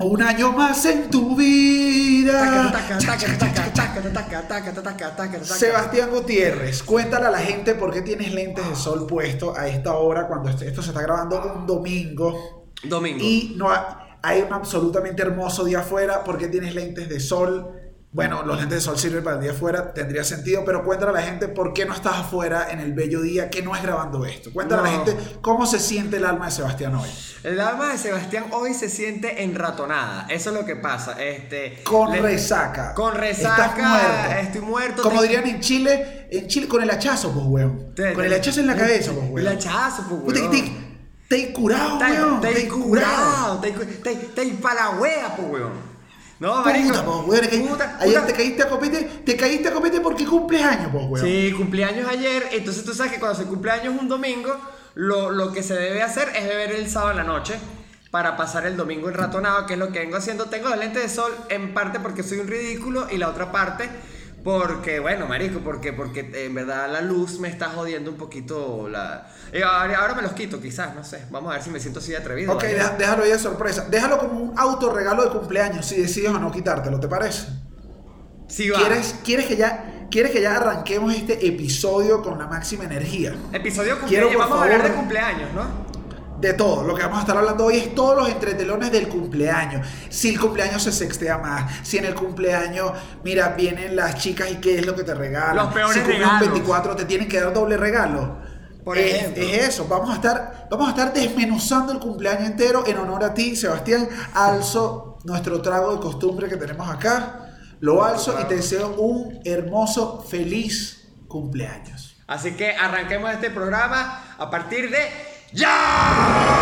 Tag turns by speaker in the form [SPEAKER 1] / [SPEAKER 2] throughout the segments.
[SPEAKER 1] Un año más en tu vida. Sebastián Gutiérrez, cuéntale a la gente por qué tienes lentes de sol puesto a esta hora cuando esto se está grabando un domingo.
[SPEAKER 2] Domingo.
[SPEAKER 1] Y no hay un absolutamente hermoso día afuera. ¿Por qué tienes lentes de sol? Bueno, los lentes de sol sirven para el día afuera, tendría sentido, pero cuéntale a la gente por qué no estás afuera en el bello día, que no es grabando esto. Cuéntale a la gente cómo se siente el alma de Sebastián hoy.
[SPEAKER 2] El alma de Sebastián hoy se siente enratonada, eso es lo que pasa. Este,
[SPEAKER 1] con resaca.
[SPEAKER 2] Con resaca. Estás muerto. Estoy muerto.
[SPEAKER 1] Como dirían en Chile, en Chile, con el hachazo, pues, weón. con el hachazo en la cabeza, pues, weón.
[SPEAKER 2] El hachazo, pues, weón.
[SPEAKER 1] Te, te, curado, weón.
[SPEAKER 2] Te, curado. Te, te, wea, pues, weón.
[SPEAKER 1] No, marico. Puta, po, weón, puta, ayer te caíste a copete, te caíste a copete porque cumpleaños, pues, weón.
[SPEAKER 2] Sí, cumpleaños ayer. Entonces tú sabes que cuando se cumpleaños un domingo, lo, lo que se debe hacer es beber el sábado en la noche para pasar el domingo enratonado, que es lo que vengo haciendo. Tengo los lentes de sol en parte porque soy un ridículo y la otra parte porque, bueno, marico, porque, porque en verdad la luz me está jodiendo un poquito la... ahora me los quito, quizás, no sé. Vamos a ver si me siento así atrevido.
[SPEAKER 1] Ok, déjalo ahí de sorpresa. Déjalo como un autorregalo de cumpleaños, si decides o no quitártelo, ¿te parece?
[SPEAKER 2] Sí, va.
[SPEAKER 1] ¿Quieres, ¿quieres, que ya, ¿Quieres que ya arranquemos este episodio con la máxima energía?
[SPEAKER 2] Episodio cumpleaños. Vamos a hablar de cumpleaños, ¿no?
[SPEAKER 1] De todo. Lo que vamos a estar hablando hoy es todos los entretelones del cumpleaños. Si el cumpleaños se sextea más, si en el cumpleaños, mira, vienen las chicas y qué es lo que te regalan.
[SPEAKER 2] Los peores
[SPEAKER 1] si
[SPEAKER 2] regalos.
[SPEAKER 1] 24 te tienen que dar doble regalo.
[SPEAKER 2] Por
[SPEAKER 1] es,
[SPEAKER 2] ejemplo.
[SPEAKER 1] es eso, vamos a, estar, vamos a estar desmenuzando el cumpleaños entero en honor a ti, Sebastián. Alzo nuestro trago de costumbre que tenemos acá, lo alzo y te deseo un hermoso, feliz cumpleaños.
[SPEAKER 2] Así que arranquemos este programa a partir de ¡Ya!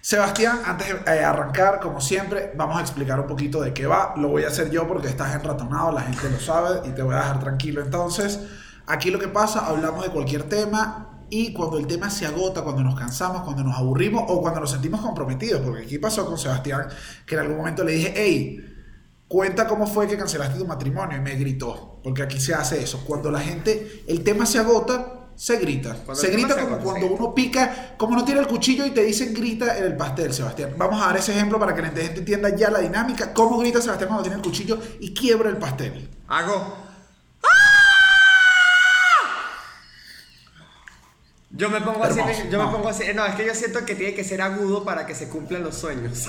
[SPEAKER 1] Sebastián, antes de eh, arrancar, como siempre, vamos a explicar un poquito de qué va. Lo voy a hacer yo porque estás enratonado, la gente lo sabe y te voy a dejar tranquilo. Entonces, aquí lo que pasa, hablamos de cualquier tema, y cuando el tema se agota, cuando nos cansamos, cuando nos aburrimos o cuando nos sentimos comprometidos, porque aquí pasó con Sebastián, que en algún momento le dije, hey, cuenta cómo fue que cancelaste tu matrimonio y me gritó, porque aquí se hace eso, cuando la gente, el tema se agota, se grita, se grita como cuando uno pica, como no tiene el cuchillo y te dicen grita en el pastel, Sebastián. Vamos a dar ese ejemplo para que la gente entienda ya la dinámica, cómo grita Sebastián cuando tiene el cuchillo y quiebra el pastel.
[SPEAKER 2] Hago Yo me pongo así, yo me pongo así. No, es que yo siento que tiene que ser agudo para que se cumplan los sueños.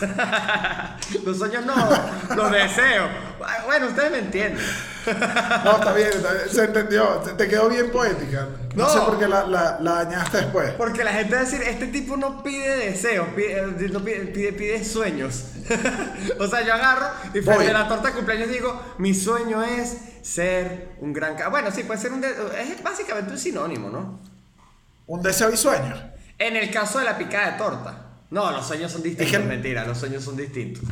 [SPEAKER 2] los sueños no, los deseos. Bueno, ustedes me entienden.
[SPEAKER 1] no, está bien, se entendió. Te quedó bien poética. No, sé por qué la, la, dañaste después.
[SPEAKER 2] Porque la gente va a decir, este tipo no pide deseos, pide, eh, no pide, pide, sueños. o sea, yo agarro y frente a la torta de cumpleaños digo, mi sueño es ser un gran... Bueno, sí, puede ser un... Es básicamente un sinónimo, ¿no?
[SPEAKER 1] Un deseo y sueño.
[SPEAKER 2] En el caso de la picada de torta. No, los sueños son distintos. Es mentira, los sueños son distintos.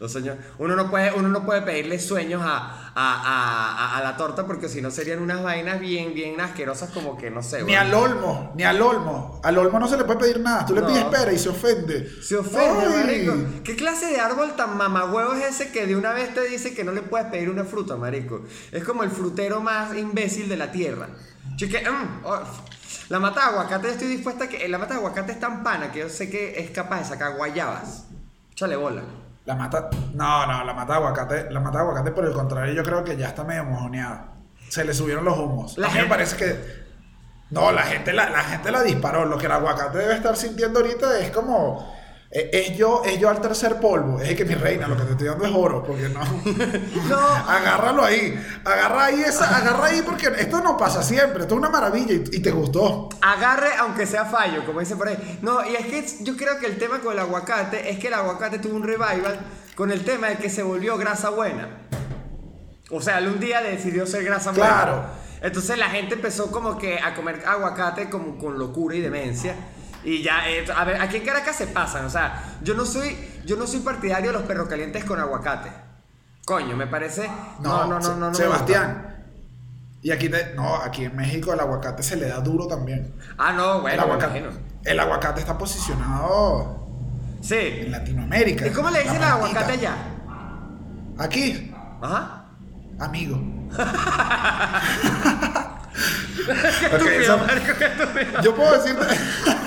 [SPEAKER 2] Los sueños, uno no puede, uno no puede pedirle sueños a, a, a, la torta porque si no serían unas vainas bien, bien asquerosas como que no sé.
[SPEAKER 1] Ni al olmo, ni al olmo. Al olmo no se le puede pedir nada. Tú le pides espera y se ofende.
[SPEAKER 2] Se ofende, marico. ¿Qué clase de árbol tan mamagüevo es ese que de una vez te dice que no le puedes pedir una fruta, marico? Es como el frutero más imbécil de la tierra. Chique, mm, oh, la mata de aguacate, estoy dispuesta a que. La mata de aguacate es tan pana que yo sé que es capaz de sacar guayabas. Échale bola.
[SPEAKER 1] La mata. No, no, la mata de aguacate. La mata de aguacate, por el contrario, yo creo que ya está medio mojoneada. Se le subieron los humos. La a mí me parece que. No, la gente la, la gente la disparó. Lo que el aguacate debe estar sintiendo ahorita es como es yo, es yo al tercer polvo. Es que mi reina, lo que te estoy dando es oro, porque no. no. Agárralo ahí. Agarra ahí esa, agarra ahí porque esto no pasa siempre. Esto es una maravilla y, te gustó.
[SPEAKER 2] Agarre aunque sea fallo, como dice por ahí. No, y es que yo creo que el tema con el aguacate es que el aguacate tuvo un revival con el tema de que se volvió grasa buena. O sea, él un día decidió ser grasa buena. Claro. Entonces la gente empezó como que a comer aguacate como con locura y demencia. Y ya, eh, a ver, aquí en Caracas se pasan. O sea, yo no soy, yo no soy partidario de los perros calientes con aguacate. Coño, me parece. No, no, no, no. no
[SPEAKER 1] Sebastián. y aquí, no, aquí en México el aguacate se le da duro también.
[SPEAKER 2] Ah, no, bueno,
[SPEAKER 1] el aguacate, el aguacate está posicionado
[SPEAKER 2] Sí.
[SPEAKER 1] En Latinoamérica.
[SPEAKER 2] ¿Y cómo le dicen al aguacate allá?
[SPEAKER 1] Aquí,
[SPEAKER 2] Ajá.
[SPEAKER 1] amigo.
[SPEAKER 2] Qué
[SPEAKER 1] Ok,
[SPEAKER 2] estúpido, qué estúpido.
[SPEAKER 1] Yo puedo decirte.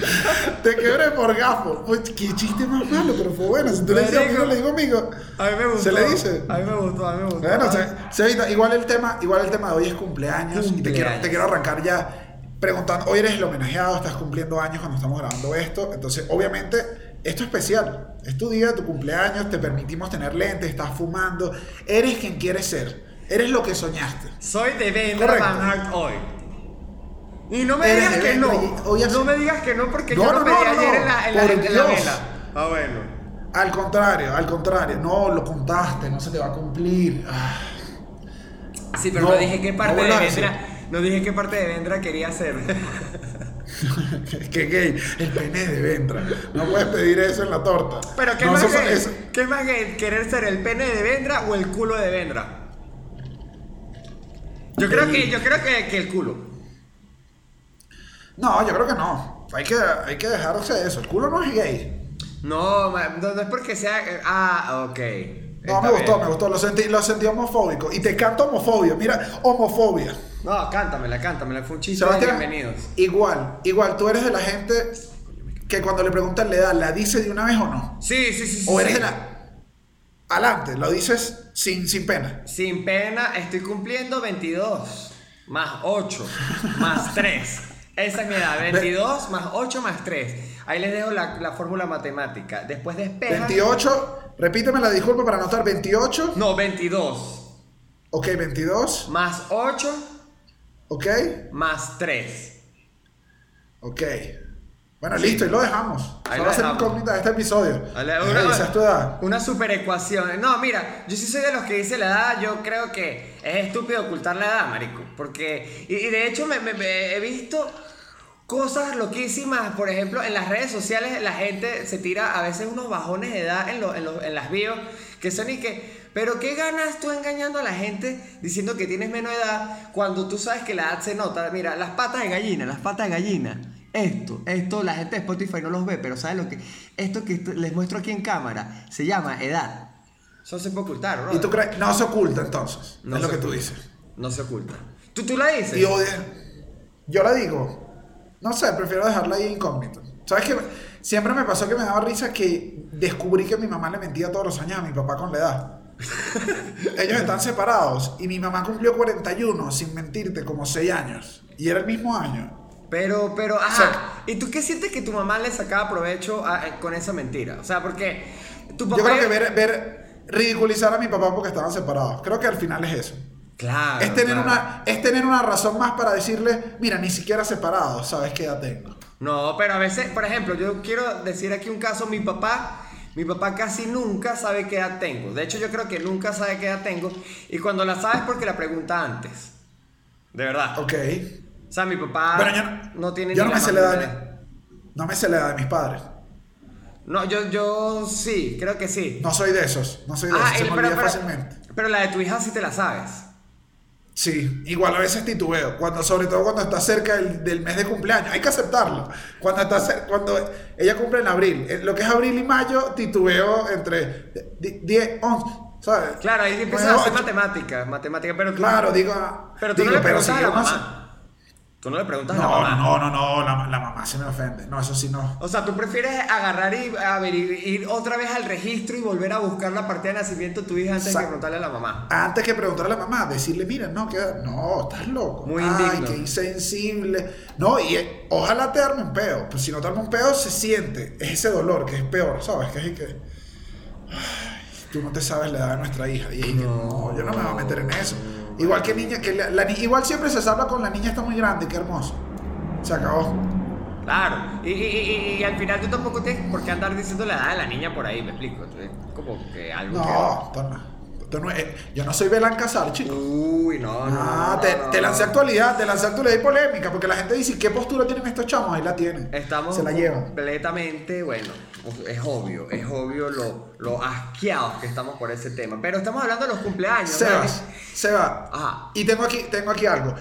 [SPEAKER 1] Te quebré por gafo. Pues, qué chiste más malo, pero fue bueno. Si tú le dices amigo, le digo amigo.
[SPEAKER 2] A mí me gustó.
[SPEAKER 1] ¿Se le dice?
[SPEAKER 2] A mí me gustó, a mí me gustó.
[SPEAKER 1] Bueno, se, se. Igual el tema, igual el tema de hoy es cumpleaños. Y te quiero,
[SPEAKER 2] Cumpleaños.
[SPEAKER 1] te quiero arrancar ya preguntando. Hoy eres el homenajeado, estás cumpliendo años cuando estamos grabando esto. Entonces, obviamente, esto es especial. Es tu día, tu cumpleaños, te permitimos tener lentes, estás fumando. Eres quien quieres ser. Eres lo que soñaste.
[SPEAKER 2] Soy de Vendra. Van Hart hoy. Y no me digas que no.
[SPEAKER 1] Vendra
[SPEAKER 2] No me digas que no porque yo lo
[SPEAKER 1] no,
[SPEAKER 2] pedí ayer en la, en la, en vela. Ah, bueno.
[SPEAKER 1] Al contrario, al contrario. No, lo contaste, no se te va a cumplir. Ah.
[SPEAKER 2] Sí, pero
[SPEAKER 1] No,
[SPEAKER 2] no, dije qué parte
[SPEAKER 1] no
[SPEAKER 2] de. Vendra. No dije qué parte de Vendra quería hacer.
[SPEAKER 1] Qué gay, el pene de Ventra. No puedes pedir eso en la torta.
[SPEAKER 2] Pero ¿qué
[SPEAKER 1] No,
[SPEAKER 2] más gay?
[SPEAKER 1] eso-
[SPEAKER 2] ¿Qué más gay? ¿Querer ser el pene de Vendra o el culo de Vendra? Yo creo que, yo creo que, que el culo.
[SPEAKER 1] No, yo creo que no. Hay que, hay que dejarse de eso. El culo no es gay.
[SPEAKER 2] No, no, no es porque sea. eh, Ah, ok.
[SPEAKER 1] No,
[SPEAKER 2] Está
[SPEAKER 1] me gustó,
[SPEAKER 2] bien.
[SPEAKER 1] me gustó. Lo sentí, lo sentí homofóbico. Y te canto homofobia. Mira, homofobia.
[SPEAKER 2] No, cántamela, cántamela. Fue un chiste de bienvenidos.
[SPEAKER 1] igual, igual. Tú eres de la gente que cuando le preguntan la edad, ¿la dice de una vez o no?
[SPEAKER 2] Sí, sí, sí. sí,
[SPEAKER 1] O eres
[SPEAKER 2] sí.
[SPEAKER 1] de la... Adelante, lo dices sin, sin pena.
[SPEAKER 2] Sin pena, estoy cumpliendo 22 más 8 más 3. Esa es mi edad, 22 más 8 más 3. Ahí les dejo la, la fórmula matemática. Después despejan.
[SPEAKER 1] 28, repíteme la disculpa para anotar. 28,
[SPEAKER 2] No, 22
[SPEAKER 1] ok, 22,
[SPEAKER 2] más 8
[SPEAKER 1] ok,
[SPEAKER 2] más 3.
[SPEAKER 1] ok. Bueno, listo, y lo dejamos.
[SPEAKER 2] Ahí
[SPEAKER 1] va a ser incógnita de este episodio. Ey,
[SPEAKER 2] una,
[SPEAKER 1] esa es tu edad.
[SPEAKER 2] una super ecuación. No, mira, yo sí soy de los que dice la edad. Yo creo que es estúpido ocultar la edad, marico. Porque, y, y de hecho, me, me- me he visto cosas loquísimas. Por ejemplo, en las redes sociales la gente se tira a veces unos bajones de edad en, lo- en, lo- en las bios que son y que. Pero ¿qué ganas tú engañando a la gente diciendo que tienes menos edad cuando tú sabes que la edad se nota? Mira, las patas de gallina, las patas de gallina. Esto, esto, la gente de Spotify no los ve, pero ¿sabes lo que? Esto que les muestro aquí en cámara se llama edad. Eso se puede ocultar, ¿no?
[SPEAKER 1] ¿Y tú crees? No se oculta entonces.
[SPEAKER 2] No
[SPEAKER 1] es lo que tú
[SPEAKER 2] oculta.
[SPEAKER 1] dices.
[SPEAKER 2] No se oculta. ¿Tú, tú la dices?
[SPEAKER 1] Y odia. Yo la digo. No sé, prefiero dejarla ahí incógnito. ¿Sabes qué? Siempre me pasó que me daba risa que descubrí que mi mamá le mentía todos los años a mi papá con la edad. Ellos están separados y mi mamá cumplió 41, sin mentirte, como 6 años. Y era el mismo año.
[SPEAKER 2] Pero, pero, ajá.
[SPEAKER 1] O sea,
[SPEAKER 2] ¿Y tú qué sientes que tu mamá le sacaba provecho a- eh, con esa mentira? O sea, porque tu papá...
[SPEAKER 1] Yo creo que ver, ver ridiculizar a mi papá porque estaban separados. Creo que al final es eso.
[SPEAKER 2] Claro.
[SPEAKER 1] es, tener
[SPEAKER 2] claro.
[SPEAKER 1] una, es tener una razón más para decirle, mira, ni siquiera separados, ¿sabes qué edad tengo?
[SPEAKER 2] No, pero a veces, por ejemplo, yo quiero decir aquí un caso, mi papá, mi papá casi nunca sabe qué edad tengo. De hecho, yo creo que nunca sabe qué edad tengo. Y cuando la sabe es porque la pregunta antes. De verdad.
[SPEAKER 1] Ok.
[SPEAKER 2] O sea, mi papá
[SPEAKER 1] Bueno, yo no,
[SPEAKER 2] no tiene
[SPEAKER 1] yo
[SPEAKER 2] ni
[SPEAKER 1] no me
[SPEAKER 2] la
[SPEAKER 1] sé la edad de mi- no me sé la edad de mis padres.
[SPEAKER 2] No, yo, yo sí, creo que sí.
[SPEAKER 1] No soy de esos, no soy de
[SPEAKER 2] Ah,
[SPEAKER 1] esos, se
[SPEAKER 2] el-
[SPEAKER 1] me
[SPEAKER 2] pero,
[SPEAKER 1] olvida
[SPEAKER 2] pero-
[SPEAKER 1] fácilmente.
[SPEAKER 2] pero la de tu hija sí te la sabes.
[SPEAKER 1] Sí, igual a veces titubeo, cuando, sobre todo cuando está cerca del, del mes de cumpleaños, hay que aceptarlo. Cuando, está cuando ella cumple en abril, en lo que es abril y mayo, titubeo entre 10, 11, ¿sabes?
[SPEAKER 2] Claro, ahí empiezas a hacer matemáticas, matemáticas, pero tú,
[SPEAKER 1] Claro, digo.
[SPEAKER 2] pero tú
[SPEAKER 1] digo,
[SPEAKER 2] no le preguntas
[SPEAKER 1] si
[SPEAKER 2] a la mamá. Tú no le preguntas a la
[SPEAKER 1] No,
[SPEAKER 2] mamá.
[SPEAKER 1] no, no, no, la, la mamá se me ofende. No, eso sí no.
[SPEAKER 2] O sea, tú prefieres agarrar y a ver, ir otra vez al registro y volver a buscar la partida de nacimiento de tu hija antes de
[SPEAKER 1] Sa-
[SPEAKER 2] que preguntarle a la mamá.
[SPEAKER 1] Antes que preguntarle a la mamá, decirle, mira, no, que no, estás loco.
[SPEAKER 2] Muy
[SPEAKER 1] Ay,
[SPEAKER 2] indigno.
[SPEAKER 1] qué insensible. No, y eh, ojalá te arme un peo. Pues si no te arme un peo, se siente. Es ese dolor que es peor, ¿sabes? Que es que. Ay, tú no te sabes la edad de nuestra hija. Y es que, no, yo no me voy a meter en eso. Igual que niña, que la, la igual siempre se habla con la niña está muy grande, qué hermoso. Se acabó.
[SPEAKER 2] Claro. Y, y- y- y al final tú tampoco tienes por qué andar diciendo la edad de la niña por ahí, me explico. Entonces, como que algo
[SPEAKER 1] No, no. Esto no es- yo no soy Belán Casar,
[SPEAKER 2] que...
[SPEAKER 1] chicos.
[SPEAKER 2] Uy, no, no.
[SPEAKER 1] Ah,
[SPEAKER 2] no,
[SPEAKER 1] te,
[SPEAKER 2] no,
[SPEAKER 1] te lancé actualidad, te lancé actualidad y polémica, porque la gente dice, ¿qué postura tienen estos chamos? Ahí la tienen.
[SPEAKER 2] Estamos
[SPEAKER 1] Se la llevan.
[SPEAKER 2] completamente, bueno, es obvio, es obvio lo, lo asqueados que estamos por ese tema. Pero estamos hablando de los cumpleaños.
[SPEAKER 1] Sebas,
[SPEAKER 2] ¿no?
[SPEAKER 1] Sebas.
[SPEAKER 2] Ajá.
[SPEAKER 1] Y tengo aquí, tengo aquí algo.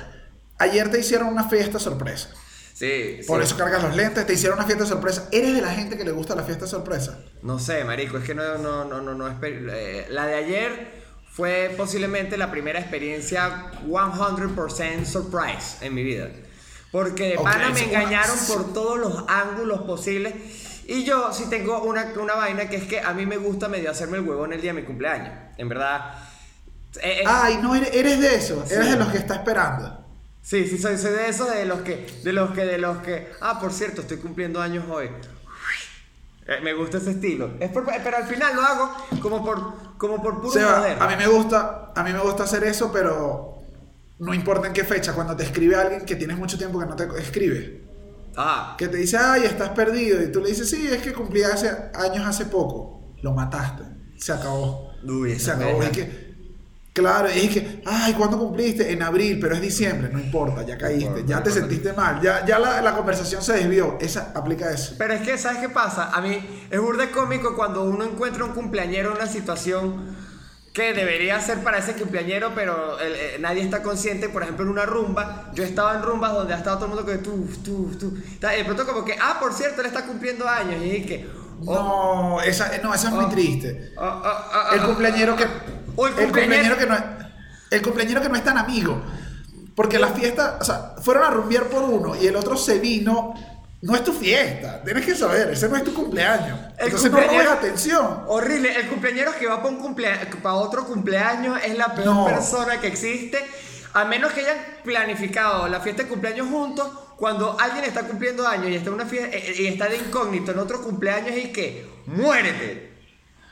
[SPEAKER 1] Ayer te hicieron una fiesta sorpresa.
[SPEAKER 2] Sí,
[SPEAKER 1] Por
[SPEAKER 2] sí.
[SPEAKER 1] eso cargas los lentes, te hicieron una fiesta sorpresa. ¿Eres de la gente que le gusta la fiesta sorpresa?
[SPEAKER 2] No sé, marico, es que no, no, no, no, no eh, la de ayer fue posiblemente la primera experiencia 100% surprise en mi vida. Porque de
[SPEAKER 1] Ok,
[SPEAKER 2] pana me engañaron por todos los ángulos posibles. Y yo sí tengo una, una vaina que es que a mí me gusta medio hacerme el huevón el día de mi cumpleaños. En verdad. eh, eh,
[SPEAKER 1] Ay, no, eres, eres de eso.
[SPEAKER 2] Sí.
[SPEAKER 1] Eres de los que está esperando.
[SPEAKER 2] Sí, sí, soy, soy de esos de los que, de los que, de los que, ah, por cierto, estoy cumpliendo años hoy. Eh, me gusta ese estilo. Es por- pero al final lo hago como por, como por puro
[SPEAKER 1] Seba,
[SPEAKER 2] joder.
[SPEAKER 1] a mí me gusta, a mí me gusta hacer eso, pero no importa en qué fecha. Cuando te escribe alguien que tienes mucho tiempo que no te escribe,
[SPEAKER 2] Ah,
[SPEAKER 1] que te dice, ay, estás perdido, y tú le dices, sí, es que cumplí hace años hace poco. Lo mataste. Se acabó.
[SPEAKER 2] Uy,
[SPEAKER 1] se acabó. Y que, claro, es que, ay, ¿cuándo cumpliste? En abril, pero es diciembre. No importa, ya caíste, ya te sentiste mal, ya, ya la, la conversación se desvió. Esa aplica eso.
[SPEAKER 2] pero es que, ¿sabes qué pasa? A mí es burda cómico cuando uno encuentra un cumpleañero en una situación que debería ser para ese cumpleañero, pero el- eh, nadie está consciente. Por ejemplo, en una rumba, yo estaba en rumbas donde ha estado todo el mundo que tú, tú, tú. De pronto, como que, ah, por cierto, él está cumpliendo años. Y que, oh,
[SPEAKER 1] No, esa, no, esa es muy
[SPEAKER 2] Oh.
[SPEAKER 1] triste.
[SPEAKER 2] oh, oh,
[SPEAKER 1] El cumpleañero que.
[SPEAKER 2] El
[SPEAKER 1] cumpleañero
[SPEAKER 2] cumpleañero-
[SPEAKER 1] que no es. El cumpleañero que no es tan amigo. Porque la fiesta, o sea, fueron a rumbear por uno y el otro se vino. No es tu fiesta, tienes que saber, ese no es tu cumpleaños.
[SPEAKER 2] El
[SPEAKER 1] Entonces no robes atención.
[SPEAKER 2] Horrible, el cumpleañero que va para un cumplea- para otro cumpleaños es la peor
[SPEAKER 1] No.
[SPEAKER 2] persona que existe. A menos que hayan planificado la fiesta de cumpleaños juntos, cuando alguien está cumpliendo años y está en una fiesta eh, y está de incógnito en otro cumpleaños y que muérete.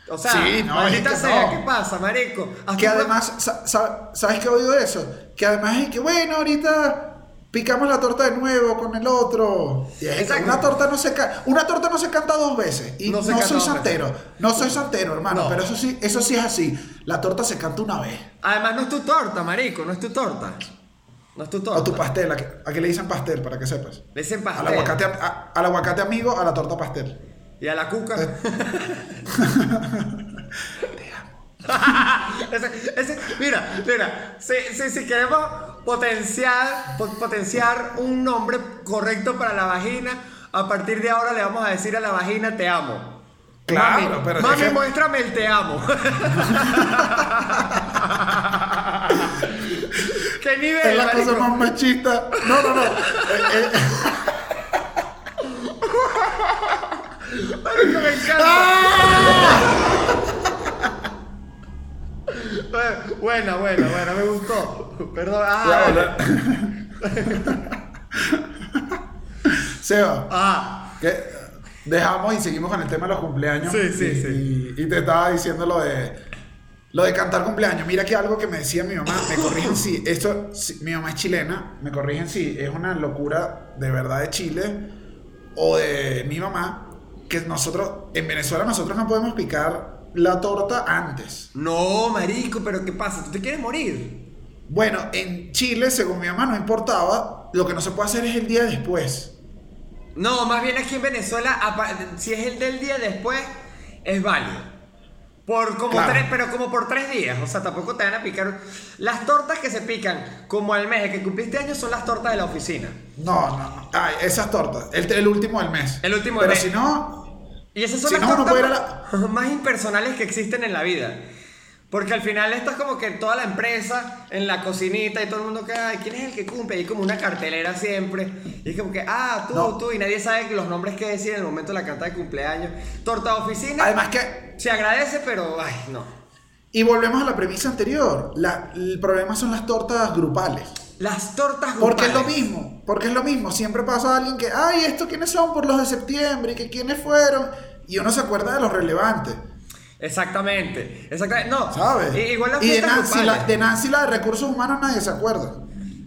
[SPEAKER 2] O sea,
[SPEAKER 1] Sí, no,
[SPEAKER 2] maldita
[SPEAKER 1] es que
[SPEAKER 2] sea,
[SPEAKER 1] no.
[SPEAKER 2] ¿qué pasa, marico? Hasta
[SPEAKER 1] Que además, sa- sa- ¿sabes qué oído eso? Que además es que, bueno, ahorita picamos la torta de nuevo con el otro. Que
[SPEAKER 2] Exacto.
[SPEAKER 1] una torta no se ca- una torta no se canta dos veces. Y
[SPEAKER 2] No canta
[SPEAKER 1] soy santero. No soy santero, hermano.
[SPEAKER 2] No.
[SPEAKER 1] Pero eso sí, eso sí es así. La torta se canta una vez.
[SPEAKER 2] Además, no es tu torta, marico, no es tu torta. No es tu torta.
[SPEAKER 1] O tu pastel, ¿a qué le dicen pastel? Para que sepas.
[SPEAKER 2] Le dicen
[SPEAKER 1] Al
[SPEAKER 2] pastel.
[SPEAKER 1] aguacate, a- al aguacate amigo, a la torta pastel.
[SPEAKER 2] Y a la cuca. Ese- ese- mira, mira, si, si, si queremos potenciar, po- potenciar un nombre correcto para la vagina, a partir de ahora le vamos a decir a la vagina te amo.
[SPEAKER 1] Claro,
[SPEAKER 2] mami,
[SPEAKER 1] pero
[SPEAKER 2] mami,
[SPEAKER 1] que-
[SPEAKER 2] muéstrame el te amo. ¿Qué nivel?
[SPEAKER 1] Es la
[SPEAKER 2] marico?
[SPEAKER 1] cosa más machista. No, no, no. Eh, eh,
[SPEAKER 2] Marico, me encanta. Buena, buena, buena, me gustó. Perdón. Ah.
[SPEAKER 1] Seba,
[SPEAKER 2] Ah,
[SPEAKER 1] que dejamos y seguimos con el tema de los cumpleaños.
[SPEAKER 2] Sí, sí,
[SPEAKER 1] y,
[SPEAKER 2] sí.
[SPEAKER 1] Y, y te estaba diciendo lo de lo de cantar cumpleaños. Mira que algo que me decía mi mamá, me corrigen si esto, si- mi mamá es chilena, me corrigen si es una locura de verdad de Chile o de mi mamá que nosotros en Venezuela nosotros no podemos picar la torta antes.
[SPEAKER 2] no, marico, pero ¿qué pasa? ¿Tú te quieres morir?
[SPEAKER 1] Bueno, en Chile, según mi mamá, no importaba. Lo que no se puede hacer es el día después.
[SPEAKER 2] No, más bien aquí en Venezuela, si es el del día después, es válido. Por como
[SPEAKER 1] Claro.
[SPEAKER 2] tres, pero como por tres días. O sea, tampoco te van a picar. Las tortas que se pican como al mes de que cumpliste años son las tortas de la oficina.
[SPEAKER 1] No, no, no. Ay, esas tortas. El, el último del mes.
[SPEAKER 2] El último
[SPEAKER 1] Pero
[SPEAKER 2] del mes.
[SPEAKER 1] si no,
[SPEAKER 2] Y esas son
[SPEAKER 1] Si
[SPEAKER 2] las
[SPEAKER 1] no,
[SPEAKER 2] más, impersonales que existen en la vida. Porque al final esto es como que toda la empresa en la cocinita y todo el mundo que, ay, ¿quién es el que cumple? Y hay como una cartelera siempre. Y es como que, ah, tú,
[SPEAKER 1] No.
[SPEAKER 2] tú, y nadie sabe los nombres que decir en el momento de la carta de cumpleaños. Torta de oficina.
[SPEAKER 1] además que.
[SPEAKER 2] Se agradece, pero, ay, no.
[SPEAKER 1] Y volvemos a la premisa anterior. La- el problema son las tortas grupales.
[SPEAKER 2] Las tortas
[SPEAKER 1] Porque es lo
[SPEAKER 2] grupales.
[SPEAKER 1] mismo. Porque es lo mismo. Siempre pasa alguien que, ay, ¿esto quiénes son por los de septiembre? ¿Y que quiénes fueron? Y uno se acuerda de los relevantes.
[SPEAKER 2] Exactamente. Exactamente. No.
[SPEAKER 1] ¿Sabes?
[SPEAKER 2] Igual las
[SPEAKER 1] y de Nancy, la, de Nancy, la de recursos humanos, nadie se acuerda.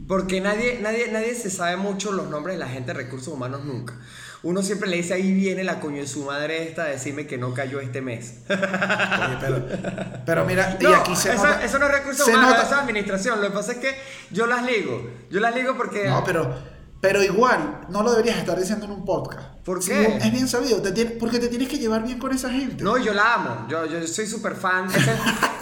[SPEAKER 2] Porque nadie, nadie, nadie se sabe mucho los nombres de la gente de recursos humanos nunca. Uno siempre le dice, ahí viene la coño de su madre esta a decirme que no cayó este mes.
[SPEAKER 1] Oye, pero, pero mira, y
[SPEAKER 2] No,
[SPEAKER 1] aquí se
[SPEAKER 2] eso,
[SPEAKER 1] nota.
[SPEAKER 2] eso no es recursos
[SPEAKER 1] se
[SPEAKER 2] humanos,
[SPEAKER 1] nota-
[SPEAKER 2] eso es administración. Lo que pasa es que yo las ligo. Yo las ligo porque...
[SPEAKER 1] No, pero, pero igual, no lo deberías estar diciendo en un podcast.
[SPEAKER 2] ¿Por
[SPEAKER 1] Sí,
[SPEAKER 2] qué?
[SPEAKER 1] es bien sabido, te tiene- porque te tienes que llevar bien con esa gente.
[SPEAKER 2] No, yo la amo. Yo, yo soy súper fan. Ese,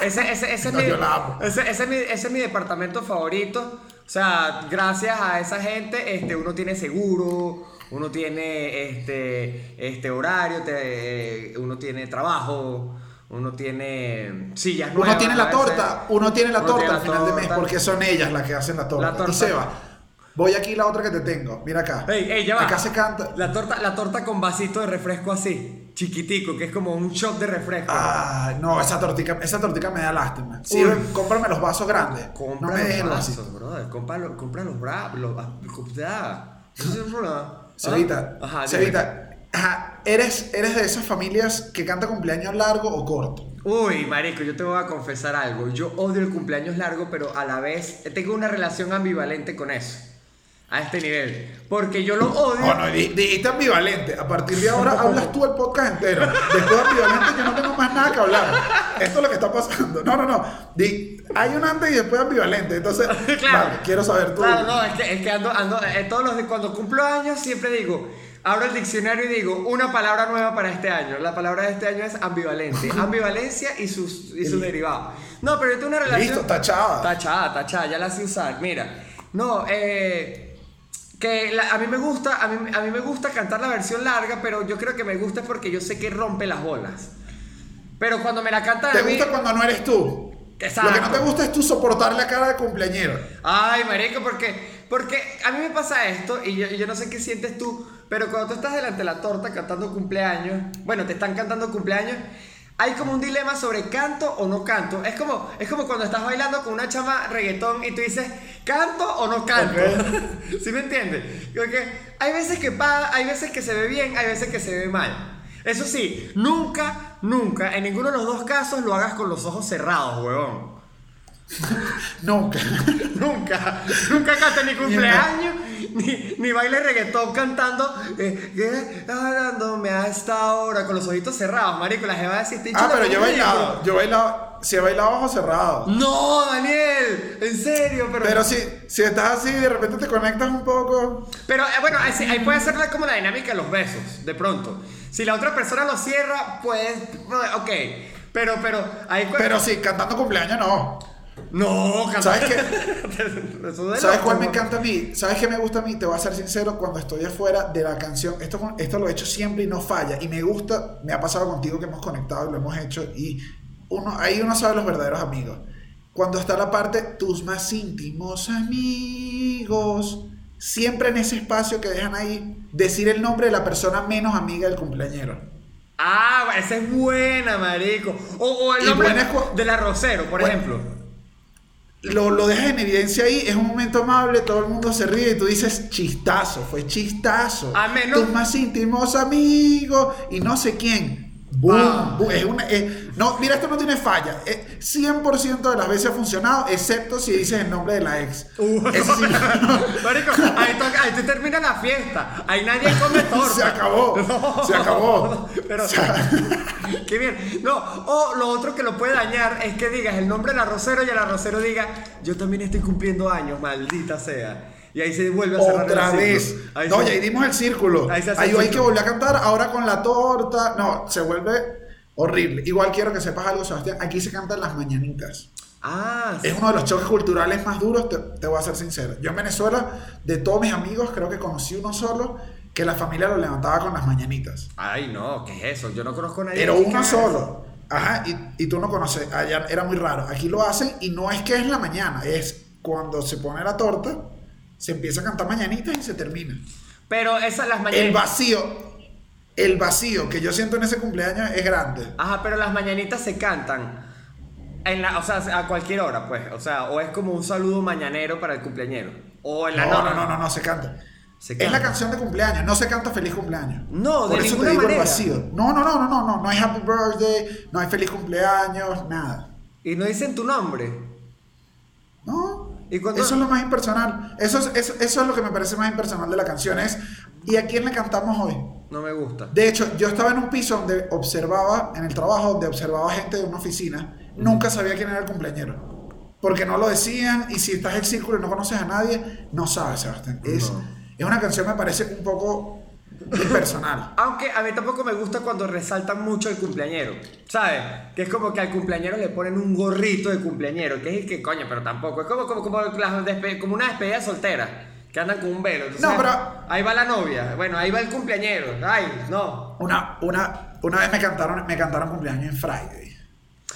[SPEAKER 2] ese, ese, ese es mi,
[SPEAKER 1] yo la amo.
[SPEAKER 2] Ese, ese es mi, ese es mi departamento favorito. O sea, gracias a esa gente, este, uno tiene seguro, uno tiene este, este horario, te- uno tiene trabajo, uno tiene sillas nuevas.
[SPEAKER 1] Uno tiene la torta, uno tiene la
[SPEAKER 2] Uno
[SPEAKER 1] torta
[SPEAKER 2] tiene
[SPEAKER 1] al final de mes porque son ellas las que hacen la torta.
[SPEAKER 2] La torta.
[SPEAKER 1] Y Seba, voy aquí la otra que te tengo. Mira acá.
[SPEAKER 2] Ey, ey, ya va.
[SPEAKER 1] Acá se canta.
[SPEAKER 2] La torta, la torta con vasito de refresco así, chiquitico, que es como un shot de refresco.
[SPEAKER 1] Ah, no, esa tortica, esa tortica me da lástima. Sirve,
[SPEAKER 2] Uy.
[SPEAKER 1] cómprame los vasos grandes.
[SPEAKER 2] Compra
[SPEAKER 1] no me
[SPEAKER 2] los vasos, brother. Compra, los- compra los bravos. Los, ah, compra.
[SPEAKER 1] Cevita,
[SPEAKER 2] Ajá, dime.
[SPEAKER 1] Cevita, ajá, ¿eres, ¿eres de esas familias que canta cumpleaños largo o corto?
[SPEAKER 2] Uy, marico, yo te voy a confesar algo. Yo odio el cumpleaños largo, pero a la vez tengo una relación ambivalente con eso. A este nivel. Porque yo lo odio.
[SPEAKER 1] No, di- dijiste ambivalente. A partir de ahora hablas tú el podcast entero. Después de ambivalente yo no tengo más nada que hablar. Esto es lo que está pasando. No, no, no. Di- hay un antes y después ambivalente. Entonces,
[SPEAKER 2] Claro.
[SPEAKER 1] vale, quiero saber tú.
[SPEAKER 2] Claro, no, es que, es que ando, ando, eh, todos los cuando cumplo años siempre digo, abro el diccionario y digo, una palabra nueva para este año. La palabra de este año es ambivalente. Ambivalencia y sus, y sus derivados. No, pero yo tengo una relación...
[SPEAKER 1] Listo, tachada.
[SPEAKER 2] Tachada, tachada, ya la sé usar. Mira, no, eh... Que la- a mí me gusta, a mí, a mí me gusta cantar la versión larga, pero yo creo que me gusta porque yo sé que rompe las bolas. Pero cuando me la cantan
[SPEAKER 1] ¿Te
[SPEAKER 2] a mí-
[SPEAKER 1] gusta cuando no eres tú?
[SPEAKER 2] Exacto.
[SPEAKER 1] Lo que no te gusta es tú soportar la cara de cumpleañero.
[SPEAKER 2] Ay, marico, porque, porque a mí me pasa esto y yo, y yo no sé qué sientes tú, pero cuando tú estás delante de la torta cantando cumpleaños, bueno, te están cantando cumpleaños, hay como un dilema sobre canto o no canto. Es como, es como cuando estás bailando con una chama reggaetón y tú dices, ¿canto o no canto? ¿Sí me entiendes? Porque hay veces que pa- hay veces que se ve bien, hay veces que se ve mal. Eso sí, nunca, nunca, en ninguno de los dos casos lo hagas con los ojos cerrados, huevón.
[SPEAKER 1] Nunca.
[SPEAKER 2] Nunca, nunca cante ni cumpleaños, ni, ni baile reggaetón cantando, eh, ¿qué? hablándome a esta hora con los ojitos cerrados, marico, la jeva "Este
[SPEAKER 1] Ah, pero yo he
[SPEAKER 2] conmigo".
[SPEAKER 1] bailado. Yo he bailado. Si he bailado ojos cerrados.
[SPEAKER 2] No, Daniel, en serio, pero...
[SPEAKER 1] Pero si, si estás así de repente te conectas un poco.
[SPEAKER 2] Pero eh, bueno, ahí, ahí puede ser como la dinámica de los besos, de pronto. Si la otra persona lo cierra, pues, ok. Pero, pero, ahí...
[SPEAKER 1] Pero sí, cantando cumpleaños no.
[SPEAKER 2] No, canta-
[SPEAKER 1] ¿Sabes qué? ¿Sabes cuál me encanta a mí? ¿Sabes qué me gusta a mí? Te voy a ser sincero, cuando estoy afuera de la canción, esto, esto lo he hecho siempre y no falla. Y me gusta, me ha pasado contigo que hemos conectado y lo hemos hecho. Y uno, ahí uno sabe los verdaderos amigos. Cuando está la parte, tus más íntimos amigos, siempre en ese espacio que dejan ahí, decir el nombre de la persona menos amiga del cumpleañero.
[SPEAKER 2] Ah, esa es buena, marico. O, o el
[SPEAKER 1] Y
[SPEAKER 2] nombre
[SPEAKER 1] buena es cu-
[SPEAKER 2] de la Rosero, por
[SPEAKER 1] Bueno,
[SPEAKER 2] ejemplo.
[SPEAKER 1] Lo, lo dejas en evidencia ahí, es un momento amable, todo el mundo se ríe y tú dices chistazo, fue chistazo.
[SPEAKER 2] A menos-
[SPEAKER 1] Tus más íntimos amigos y no sé quién. Boom, boom, es una, no, mira, esto no tiene falla. Eh, 100% de las veces ha funcionado, excepto si dices el nombre de la ex.
[SPEAKER 2] Uh.
[SPEAKER 1] Eso sí,
[SPEAKER 2] Marico, ahí, toca- ahí termina la fiesta. Ahí nadie come torta.
[SPEAKER 1] se acabó,
[SPEAKER 2] No.
[SPEAKER 1] se acabó.
[SPEAKER 2] Pero,
[SPEAKER 1] O sea,
[SPEAKER 2] qué bien. No, o lo otro que lo puede dañar es que digas el nombre del arrocero y el arrocero diga, yo también estoy cumpliendo años, maldita sea. Y ahí se vuelve a cerrar
[SPEAKER 1] Otra vez.
[SPEAKER 2] Ahí
[SPEAKER 1] no,
[SPEAKER 2] se-
[SPEAKER 1] y ahí dimos el círculo.
[SPEAKER 2] Ahí se hace el
[SPEAKER 1] hay que volver a cantar ahora con la torta. No, se vuelve horrible. Igual quiero que sepas algo, Sebastián. Aquí se cantan las mañanitas.
[SPEAKER 2] Ah, sí.
[SPEAKER 1] Es uno de los choques culturales más duros, te, te voy a ser sincero. Yo en Venezuela, de todos mis amigos, creo que conocí uno solo que la familia lo levantaba con las mañanitas.
[SPEAKER 2] Ay, no, ¿qué es eso? Yo no conozco a nadie.
[SPEAKER 1] Pero uno solo. Ajá, y, y tú no conoces. Allá era muy raro. Aquí lo hacen y no es que es la mañana, es cuando se pone la torta, se empieza a cantar mañanitas y se termina.
[SPEAKER 2] Pero esas las
[SPEAKER 1] El
[SPEAKER 2] mañanitas.
[SPEAKER 1] vacío, el vacío que yo siento en ese cumpleaños es grande.
[SPEAKER 2] Ajá, pero las mañanitas se cantan. En la, o sea, a cualquier hora, pues. O sea, o es como un saludo mañanero para el cumpleañero. O en la
[SPEAKER 1] No, no, no, no, no, se canta.
[SPEAKER 2] Se
[SPEAKER 1] Es
[SPEAKER 2] canta.
[SPEAKER 1] la canción de cumpleaños, no se canta feliz cumpleaños.
[SPEAKER 2] No, de
[SPEAKER 1] Por eso
[SPEAKER 2] ninguna
[SPEAKER 1] te digo
[SPEAKER 2] manera.
[SPEAKER 1] el vacío. No, no, no, no, no, no, no hay happy birthday, no hay feliz cumpleaños, nada.
[SPEAKER 2] Y no dicen tu nombre.
[SPEAKER 1] No.
[SPEAKER 2] ¿Y cuando-
[SPEAKER 1] Eso es lo más impersonal. Eso es, eso, eso es lo que me parece más impersonal de la canción. Es, ¿y a quién le cantamos hoy?
[SPEAKER 2] No me gusta.
[SPEAKER 1] De hecho, yo estaba en un piso donde observaba, en el trabajo, donde observaba gente de una oficina. Nunca sabía quién era el cumpleañero. Porque no lo decían y si estás en el círculo y no conoces a nadie, no sabes, Sebastián. Es,
[SPEAKER 2] No.
[SPEAKER 1] es una canción, me parece un poco y personal.
[SPEAKER 2] Aunque a mí tampoco me gusta cuando resaltan mucho el cumpleañero, ¿sabes? Que es como que al cumpleañero le ponen un gorrito de cumpleañero, que es el que coño, pero tampoco. Es como, como, como, las despe- como una despedida soltera, que andan con un velo. Entonces,
[SPEAKER 1] No, pero-
[SPEAKER 2] Ahí va la novia, bueno, ahí va el cumpleañero. Ay, no.
[SPEAKER 1] Una, una, una vez me cantaron, me cantaron cumpleaños en Friday.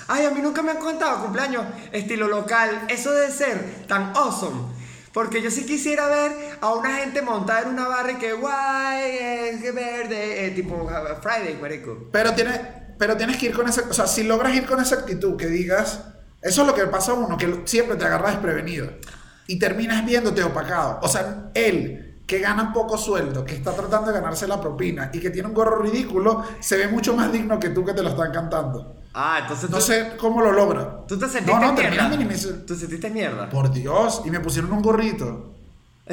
[SPEAKER 2] Ay, a mí nunca me han contado cumpleaños estilo local. Eso debe ser tan awesome. Porque yo sí quisiera ver a una gente montada en una barra y que guay, es que verde, eh, tipo Friday, marico.
[SPEAKER 1] Pero, tiene, pero tienes que ir con esa... O sea, si logras ir con esa actitud, que digas... Eso es lo que pasa a uno, que siempre te agarra desprevenido. Y terminas viéndote opacado. O sea, él, que gana poco sueldo, que está tratando de ganarse la propina y que tiene un gorro ridículo, se ve mucho más digno que tú que te lo están cantando.
[SPEAKER 2] Ah, entonces
[SPEAKER 1] No
[SPEAKER 2] tú,
[SPEAKER 1] sé cómo lo logra.
[SPEAKER 2] tú te sentiste
[SPEAKER 1] No, no,
[SPEAKER 2] mierda.
[SPEAKER 1] terminas minimizando.
[SPEAKER 2] ¿Tú sentiste mierda?
[SPEAKER 1] Por Dios, y me pusieron un gorrito.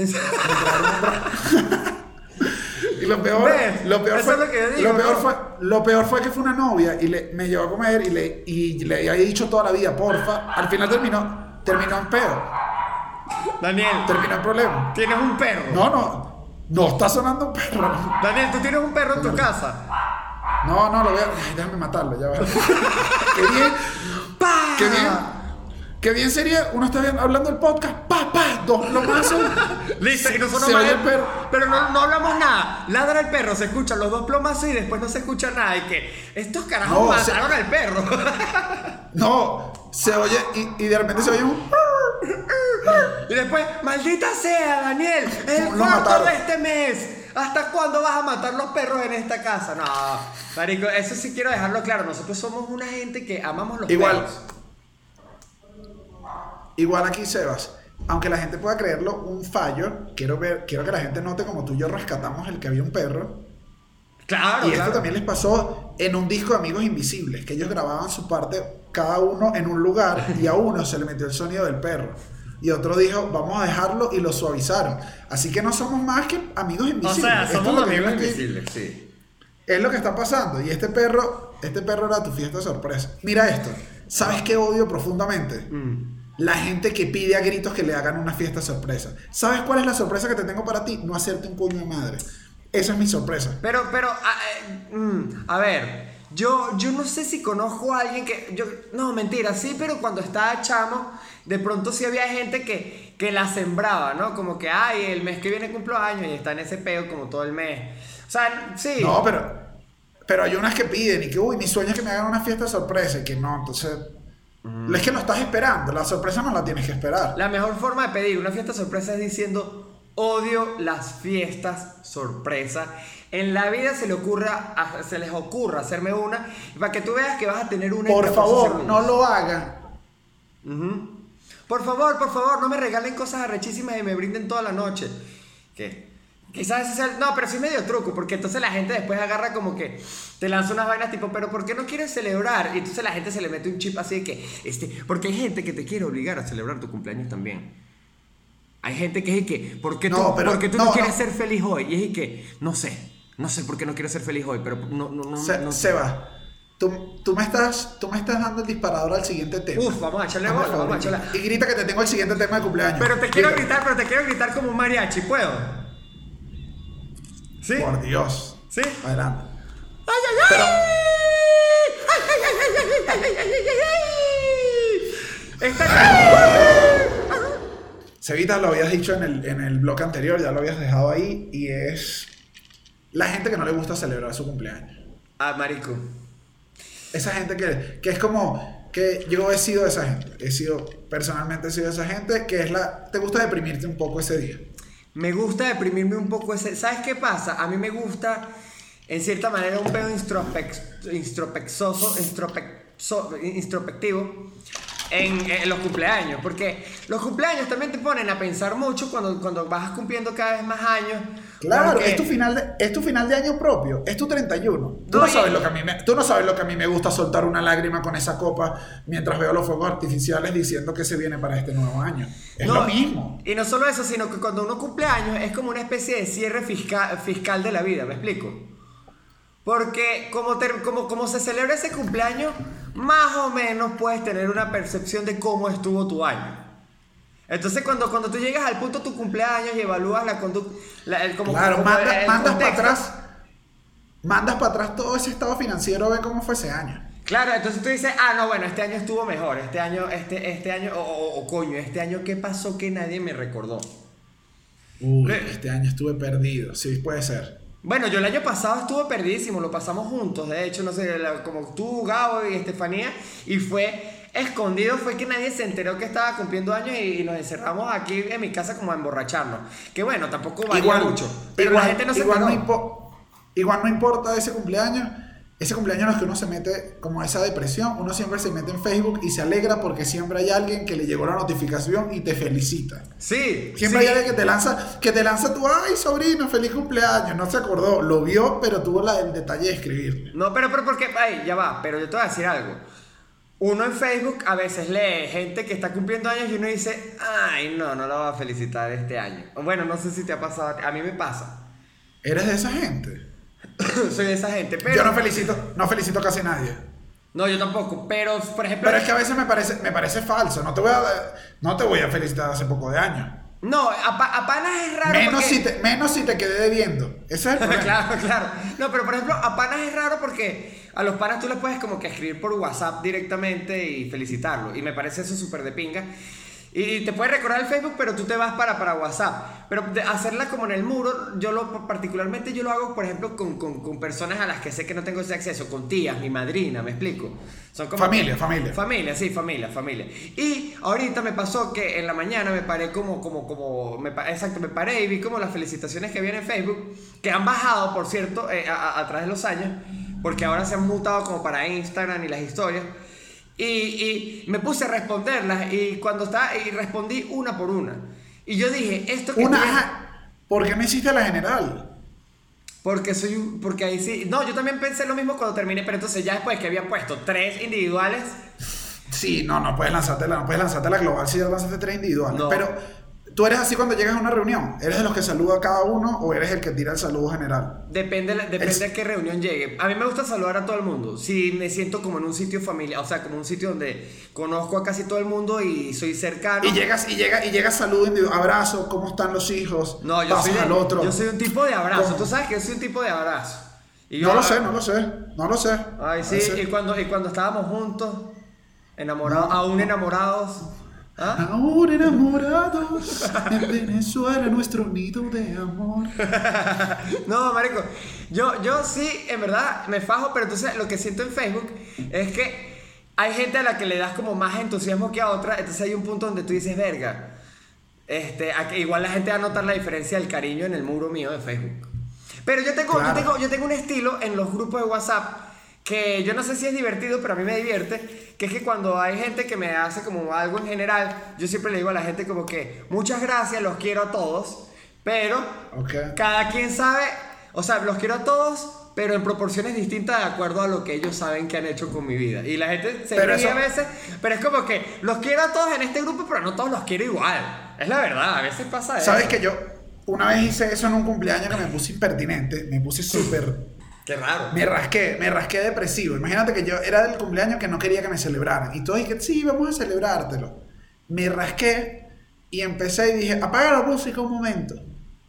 [SPEAKER 1] Y lo peor, lo peor fue,
[SPEAKER 2] lo que yo digo,
[SPEAKER 1] lo peor
[SPEAKER 2] ¿no?
[SPEAKER 1] fue, lo peor fue que fue una novia y le, me llevó a comer y le, y le había dicho toda la vida, porfa. Al final terminó, terminó en pedo,
[SPEAKER 2] Daniel,
[SPEAKER 1] terminó en problema.
[SPEAKER 2] tienes un perro.
[SPEAKER 1] No, no, no está sonando un perro.
[SPEAKER 2] Daniel, tú tienes un perro en tu casa.
[SPEAKER 1] No, no, lo voy a, ay, déjame matarlo, ya va. Qué bien,
[SPEAKER 2] ¡Pah!
[SPEAKER 1] qué bien. Qué bien sería, uno está bien hablando del podcast, pa, pa, dos plomazos.
[SPEAKER 2] Listo,
[SPEAKER 1] Se oye
[SPEAKER 2] el
[SPEAKER 1] el perro.
[SPEAKER 2] Pero no, no hablamos nada. Ladra el perro, se escuchan los dos plomazos y después no se escucha nada. Y que estos carajos
[SPEAKER 1] No, se-
[SPEAKER 2] mataron al perro.
[SPEAKER 1] No, se oye y, y de repente se oye un...
[SPEAKER 2] y después, maldita sea, Daniel, es el
[SPEAKER 1] Lo
[SPEAKER 2] cuarto
[SPEAKER 1] mataron.
[SPEAKER 2] de este mes. ¿Hasta cuándo vas a matar los perros en esta casa? No, marico, eso sí quiero dejarlo claro. Nosotros somos una gente que amamos los
[SPEAKER 1] Igual.
[SPEAKER 2] perros.
[SPEAKER 1] Igual aquí, Sebas. Aunque la gente pueda creerlo un fallo, quiero, ver, quiero que la gente note como tú y yo rescatamos el que había un perro.
[SPEAKER 2] Claro,
[SPEAKER 1] y esto
[SPEAKER 2] claro.
[SPEAKER 1] también les pasó en un disco de Amigos Invisibles, que ellos grababan su parte cada uno en un lugar y a uno se le metió el sonido del perro. Y otro dijo, vamos a dejarlo y lo suavizaron. Así que no somos más que amigos
[SPEAKER 2] O
[SPEAKER 1] invisibles.
[SPEAKER 2] sea,
[SPEAKER 1] Esto
[SPEAKER 2] somos amigos
[SPEAKER 1] estoy-
[SPEAKER 2] invisibles, sí.
[SPEAKER 1] Es lo que está pasando. Y este perro, este perro era tu fiesta sorpresa. Mira esto. ¿Sabes qué odio profundamente?
[SPEAKER 2] Mm.
[SPEAKER 1] La gente que pide a gritos que le hagan una fiesta sorpresa. ¿Sabes cuál es la sorpresa que te tengo para ti? No hacerte un coño de madre. Esa es mi sorpresa.
[SPEAKER 2] Pero, pero, a, eh, mm, a ver, yo, yo no sé si conozco a alguien que, yo, no, mentira, sí, pero cuando estaba chamo, de pronto sí había gente que, que la sembraba, ¿no? Como que, ay, el mes que viene cumplo años y está en ese peo como todo el mes. O sea, sí.
[SPEAKER 1] No, pero, pero hay unas que piden y que, uy, mi sueño es que me hagan una fiesta sorpresa y que no, entonces... Es que lo estás esperando, la sorpresa no la tienes que esperar.
[SPEAKER 2] La mejor forma de pedir una fiesta sorpresa es diciendo, odio las fiestas sorpresa. En la vida se, le ocurra, se les ocurra hacerme una, para que tú veas que vas a tener una
[SPEAKER 1] Por
[SPEAKER 2] 14
[SPEAKER 1] favor, no lo hagan.
[SPEAKER 2] Por favor, por favor, no me regalen cosas arrechísimas y me brinden toda la noche. ¿Qué? Quizás ese sea el- No, pero sí medio truco, porque entonces la gente después agarra como que te lanza unas vainas tipo, pero ¿por qué no quieres celebrar? Y entonces la gente se le mete un chip así de que, este, porque hay gente que te quiere obligar a celebrar tu cumpleaños también. Hay gente que es que, ¿por qué tú,
[SPEAKER 1] No, pero-
[SPEAKER 2] por qué tú no,
[SPEAKER 1] no,
[SPEAKER 2] quieres
[SPEAKER 1] no.
[SPEAKER 2] ser feliz hoy? Y es y que, no sé, no sé por qué no quiero ser feliz hoy, pero no... no,
[SPEAKER 1] se. Tú, tú, me estás, tú me estás dando el disparador al siguiente tema.
[SPEAKER 2] Uf, vamos a echarle bola, vamos a echarle.
[SPEAKER 1] Y grita que te tengo el siguiente tema de cumpleaños.
[SPEAKER 2] Pero te quiero gritar, pero te quiero gritar como un mariachi, ¿puedo? ¿Sí?
[SPEAKER 1] Por Dios.
[SPEAKER 2] ¿Sí?
[SPEAKER 1] Adelante.
[SPEAKER 2] ¡Ay, ay, ay!
[SPEAKER 1] Pero...
[SPEAKER 2] ¡Ay, ay, ay, ay, ay, ay,
[SPEAKER 1] Sevita, lo habías dicho en el, en el blog anterior, ya lo habías dejado ahí, y es la gente que no le gusta celebrar su cumpleaños.
[SPEAKER 2] Ah, marico.
[SPEAKER 1] Esa gente que, que es como que yo he sido esa gente, he sido, personalmente he sido esa gente que es la, te gusta deprimirte un poco ese día.
[SPEAKER 2] Me gusta deprimirme un poco ese... ¿Sabes qué pasa? A mí me gusta, en cierta manera, un pedo introspec- introspexoso, introspexo- introspectivo en, en los cumpleaños. Porque los cumpleaños también te ponen a pensar mucho cuando, cuando vas cumpliendo cada vez más años.
[SPEAKER 1] Claro,
[SPEAKER 2] porque-
[SPEAKER 1] es tu, final de, es tu final de año propio, es tu 31. Tú
[SPEAKER 2] No,
[SPEAKER 1] sabes lo que a mí me, tú no sabes lo que a mí me gusta soltar una lágrima con esa copa mientras veo los fuegos artificiales diciendo que se viene para este nuevo año. Es
[SPEAKER 2] No,
[SPEAKER 1] lo mismo.
[SPEAKER 2] Y no solo eso, sino que cuando uno cumple años es como una especie de cierre fiscal, fiscal de la vida, ¿me explico? Porque como, ter- como, como se celebra ese cumpleaños, más o menos puedes tener una percepción de cómo estuvo tu año. Entonces cuando, cuando tú llegas al punto de tu cumpleaños y evalúas la conducta...
[SPEAKER 1] Claro, manda- mandas para atrás. mandas para atrás todo ese estado financiero, ve cómo fue ese año.
[SPEAKER 2] Claro, entonces tú dices, ah, no, bueno, este año estuvo mejor, este año, este, este año, o, o- o coño, este año, ¿qué pasó que nadie me recordó?
[SPEAKER 1] Uy, este año estuve perdido, sí, puede ser.
[SPEAKER 2] Bueno, yo el año pasado estuve perdidísimo, lo pasamos juntos, de hecho, no sé, la- como tú, Gabo y Estefanía, y fue escondido, fue que nadie se enteró que estaba cumpliendo años y, y nos encerramos aquí en mi casa como a emborracharnos. Que bueno, tampoco valía mucho, pero
[SPEAKER 1] igual-
[SPEAKER 2] la gente no se
[SPEAKER 1] igual no, igual no importa ese cumpleaños. Ese cumpleaños en el que uno se mete como a esa depresión, uno siempre se mete en Facebook y se alegra porque siempre hay alguien que le llegó la notificación y te felicita.
[SPEAKER 2] Sí,
[SPEAKER 1] Siempre
[SPEAKER 2] sí.
[SPEAKER 1] hay alguien que te lanza, que te lanza tu, ay sobrino, feliz cumpleaños. No se acordó, lo vio, pero tuvo la, el detalle de escribirle.
[SPEAKER 2] No, pero, pero porque, ay, ya va, pero yo te voy a decir algo. Uno en Facebook a veces lee gente que está cumpliendo años y uno dice, ay, no, no la va a felicitar este año. Bueno, no sé si te ha pasado, a mí me pasa.
[SPEAKER 1] ¿Eres de esa gente?
[SPEAKER 2] Soy de esa gente, pero...
[SPEAKER 1] Yo no felicito, no felicito casi a nadie.
[SPEAKER 2] No, yo tampoco, pero, por ejemplo...
[SPEAKER 1] Pero es que a veces me parece, me parece falso. No te voy a, no te voy a felicitar hace poco de años.
[SPEAKER 2] No, a, pa- a panas es raro
[SPEAKER 1] Menos
[SPEAKER 2] porque...
[SPEAKER 1] si, te, menos si te quedé debiendo. Ese es el problema.
[SPEAKER 2] claro, claro. No, pero por ejemplo, a panas es raro porque a los panas tú les puedes como que escribir por WhatsApp directamente y felicitarlo. Y me parece eso súper de pinga. Y te puede recordar el Facebook, pero tú te vas para, para WhatsApp. Pero hacerla como en el muro, yo lo particularmente yo lo hago, por ejemplo, con, con, con personas a las que sé que no tengo ese acceso, con tías, mi madrina, me explico. Son como
[SPEAKER 1] Familia, familia.
[SPEAKER 2] Familia, sí, familia, familia. Y ahorita me pasó que en la mañana me paré como, como, como, me exacto, me paré y vi como las felicitaciones que había en Facebook, que han bajado, por cierto, eh, a, a- a través de los años, porque ahora se han mutado como para Instagram y las historias. Y, y me puse a responderlas y cuando estaba, y respondí una por una. Y yo dije, esto que
[SPEAKER 1] Una, ¿por qué no hiciste la general?
[SPEAKER 2] porque soy un- porque ahí sí, no, yo también pensé lo mismo cuando terminé, pero entonces ya después que había puesto tres individuales,
[SPEAKER 1] Sí, no, no puedes lanzarte la, no puedes lanzarte la global si ya lanzaste tres individuales.
[SPEAKER 2] No.
[SPEAKER 1] Pero tú eres así cuando llegas a una reunión. ¿Eres de los que saluda a cada uno o eres el que tira el saludo general?
[SPEAKER 2] Depende, depende qué reunión llegue. A mí me gusta saludar a todo el mundo. Si me siento como en un sitio familiar, o sea, como un sitio donde conozco a casi todo el mundo y soy cercano.
[SPEAKER 1] Y llegas, y llega, y llegas saludo abrazo, ¿cómo están los hijos?
[SPEAKER 2] no, yo soy, de-
[SPEAKER 1] al otro.
[SPEAKER 2] yo soy un tipo de abrazo.
[SPEAKER 1] ¿Cómo?
[SPEAKER 2] Tú sabes que yo soy un tipo de abrazo. Y yo-
[SPEAKER 1] No lo sé, no lo sé, no lo sé.
[SPEAKER 2] Ay, sí, y cuando, y cuando estábamos juntos, enamorados, aún enamorados. ¿Ah?
[SPEAKER 1] Ahora enamorados en Venezuela, nuestro nido de amor.
[SPEAKER 2] No, marico, yo, yo sí, en verdad, me fajo, pero entonces lo que siento en Facebook es que hay gente a la que le das como más entusiasmo que a otra, entonces hay un punto donde tú dices, verga, este, igual la gente va a notar la diferencia del cariño en el muro mío de Facebook. Pero yo tengo,
[SPEAKER 1] Claro.
[SPEAKER 2] yo tengo, yo tengo un estilo en los grupos de WhatsApp que yo no sé si es divertido, pero a mí me divierte, que es que cuando hay gente que me hace como algo en general, yo siempre le digo a la gente como que muchas gracias, los quiero a todos, pero cada quien sabe, o sea, los quiero a todos, pero en proporciones distintas de acuerdo a lo que ellos saben que han hecho con mi vida. Y la gente se
[SPEAKER 1] Pero
[SPEAKER 2] ríe
[SPEAKER 1] eso-
[SPEAKER 2] a veces, pero es como que los quiero a todos en este grupo, pero no todos los quiero igual. Es la verdad, a veces pasa eso.
[SPEAKER 1] ¿Sabes que yo una vez hice eso en un cumpleaños que me puse impertinente? Me puse súper...
[SPEAKER 2] Qué raro.
[SPEAKER 1] Me rasqué, me rasqué depresivo. Imagínate que yo era del cumpleaños que no quería que me celebraran. Y todos dijeron, sí, vamos a celebrártelo. Me rasqué y empecé y dije, apaga la música un momento.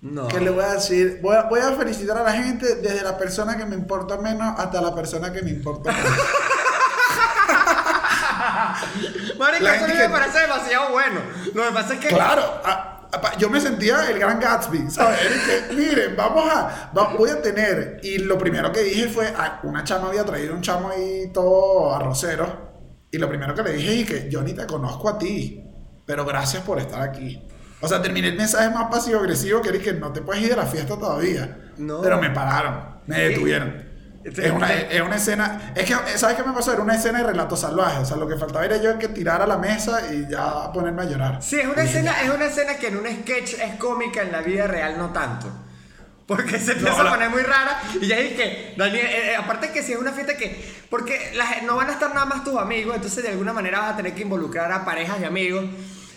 [SPEAKER 2] No.
[SPEAKER 1] ¿Qué le voy a decir? Voy a, voy a felicitar a la gente desde la persona que me importa menos hasta la persona que me importa más.
[SPEAKER 2] Marico, eso me
[SPEAKER 1] que-
[SPEAKER 2] parece demasiado bueno. Lo que pasa es que.
[SPEAKER 1] Claro, a- a- yo me sentía el gran Gatsby, ¿sabes? Miren, vamos a, va- voy a tener, y lo primero que dije fue, ah, una chama había traído un chamo ahí todo arrocero, y lo primero que le dije es que yo ni te conozco a ti, pero gracias por estar aquí. O sea, terminé el mensaje más pasivo-agresivo que que no te puedes ir de la fiesta todavía.
[SPEAKER 2] No.
[SPEAKER 1] Pero me pararon, me detuvieron.
[SPEAKER 2] Sí.
[SPEAKER 1] Es una, es una escena. Es que, ¿sabes qué me pasó? Era una escena de relato salvaje. O sea, lo que faltaba era yo que tirara a la mesa y ya ponerme a llorar.
[SPEAKER 2] Sí, es una, escena, es una escena que en un sketch es cómica, en la vida real no tanto. Porque se empieza
[SPEAKER 1] No,
[SPEAKER 2] a poner muy rara y ya que, Daniel, eh, eh, aparte que si es una fiesta que, porque no van a estar nada más tus amigos, entonces de alguna manera vas a tener que involucrar a parejas y amigos.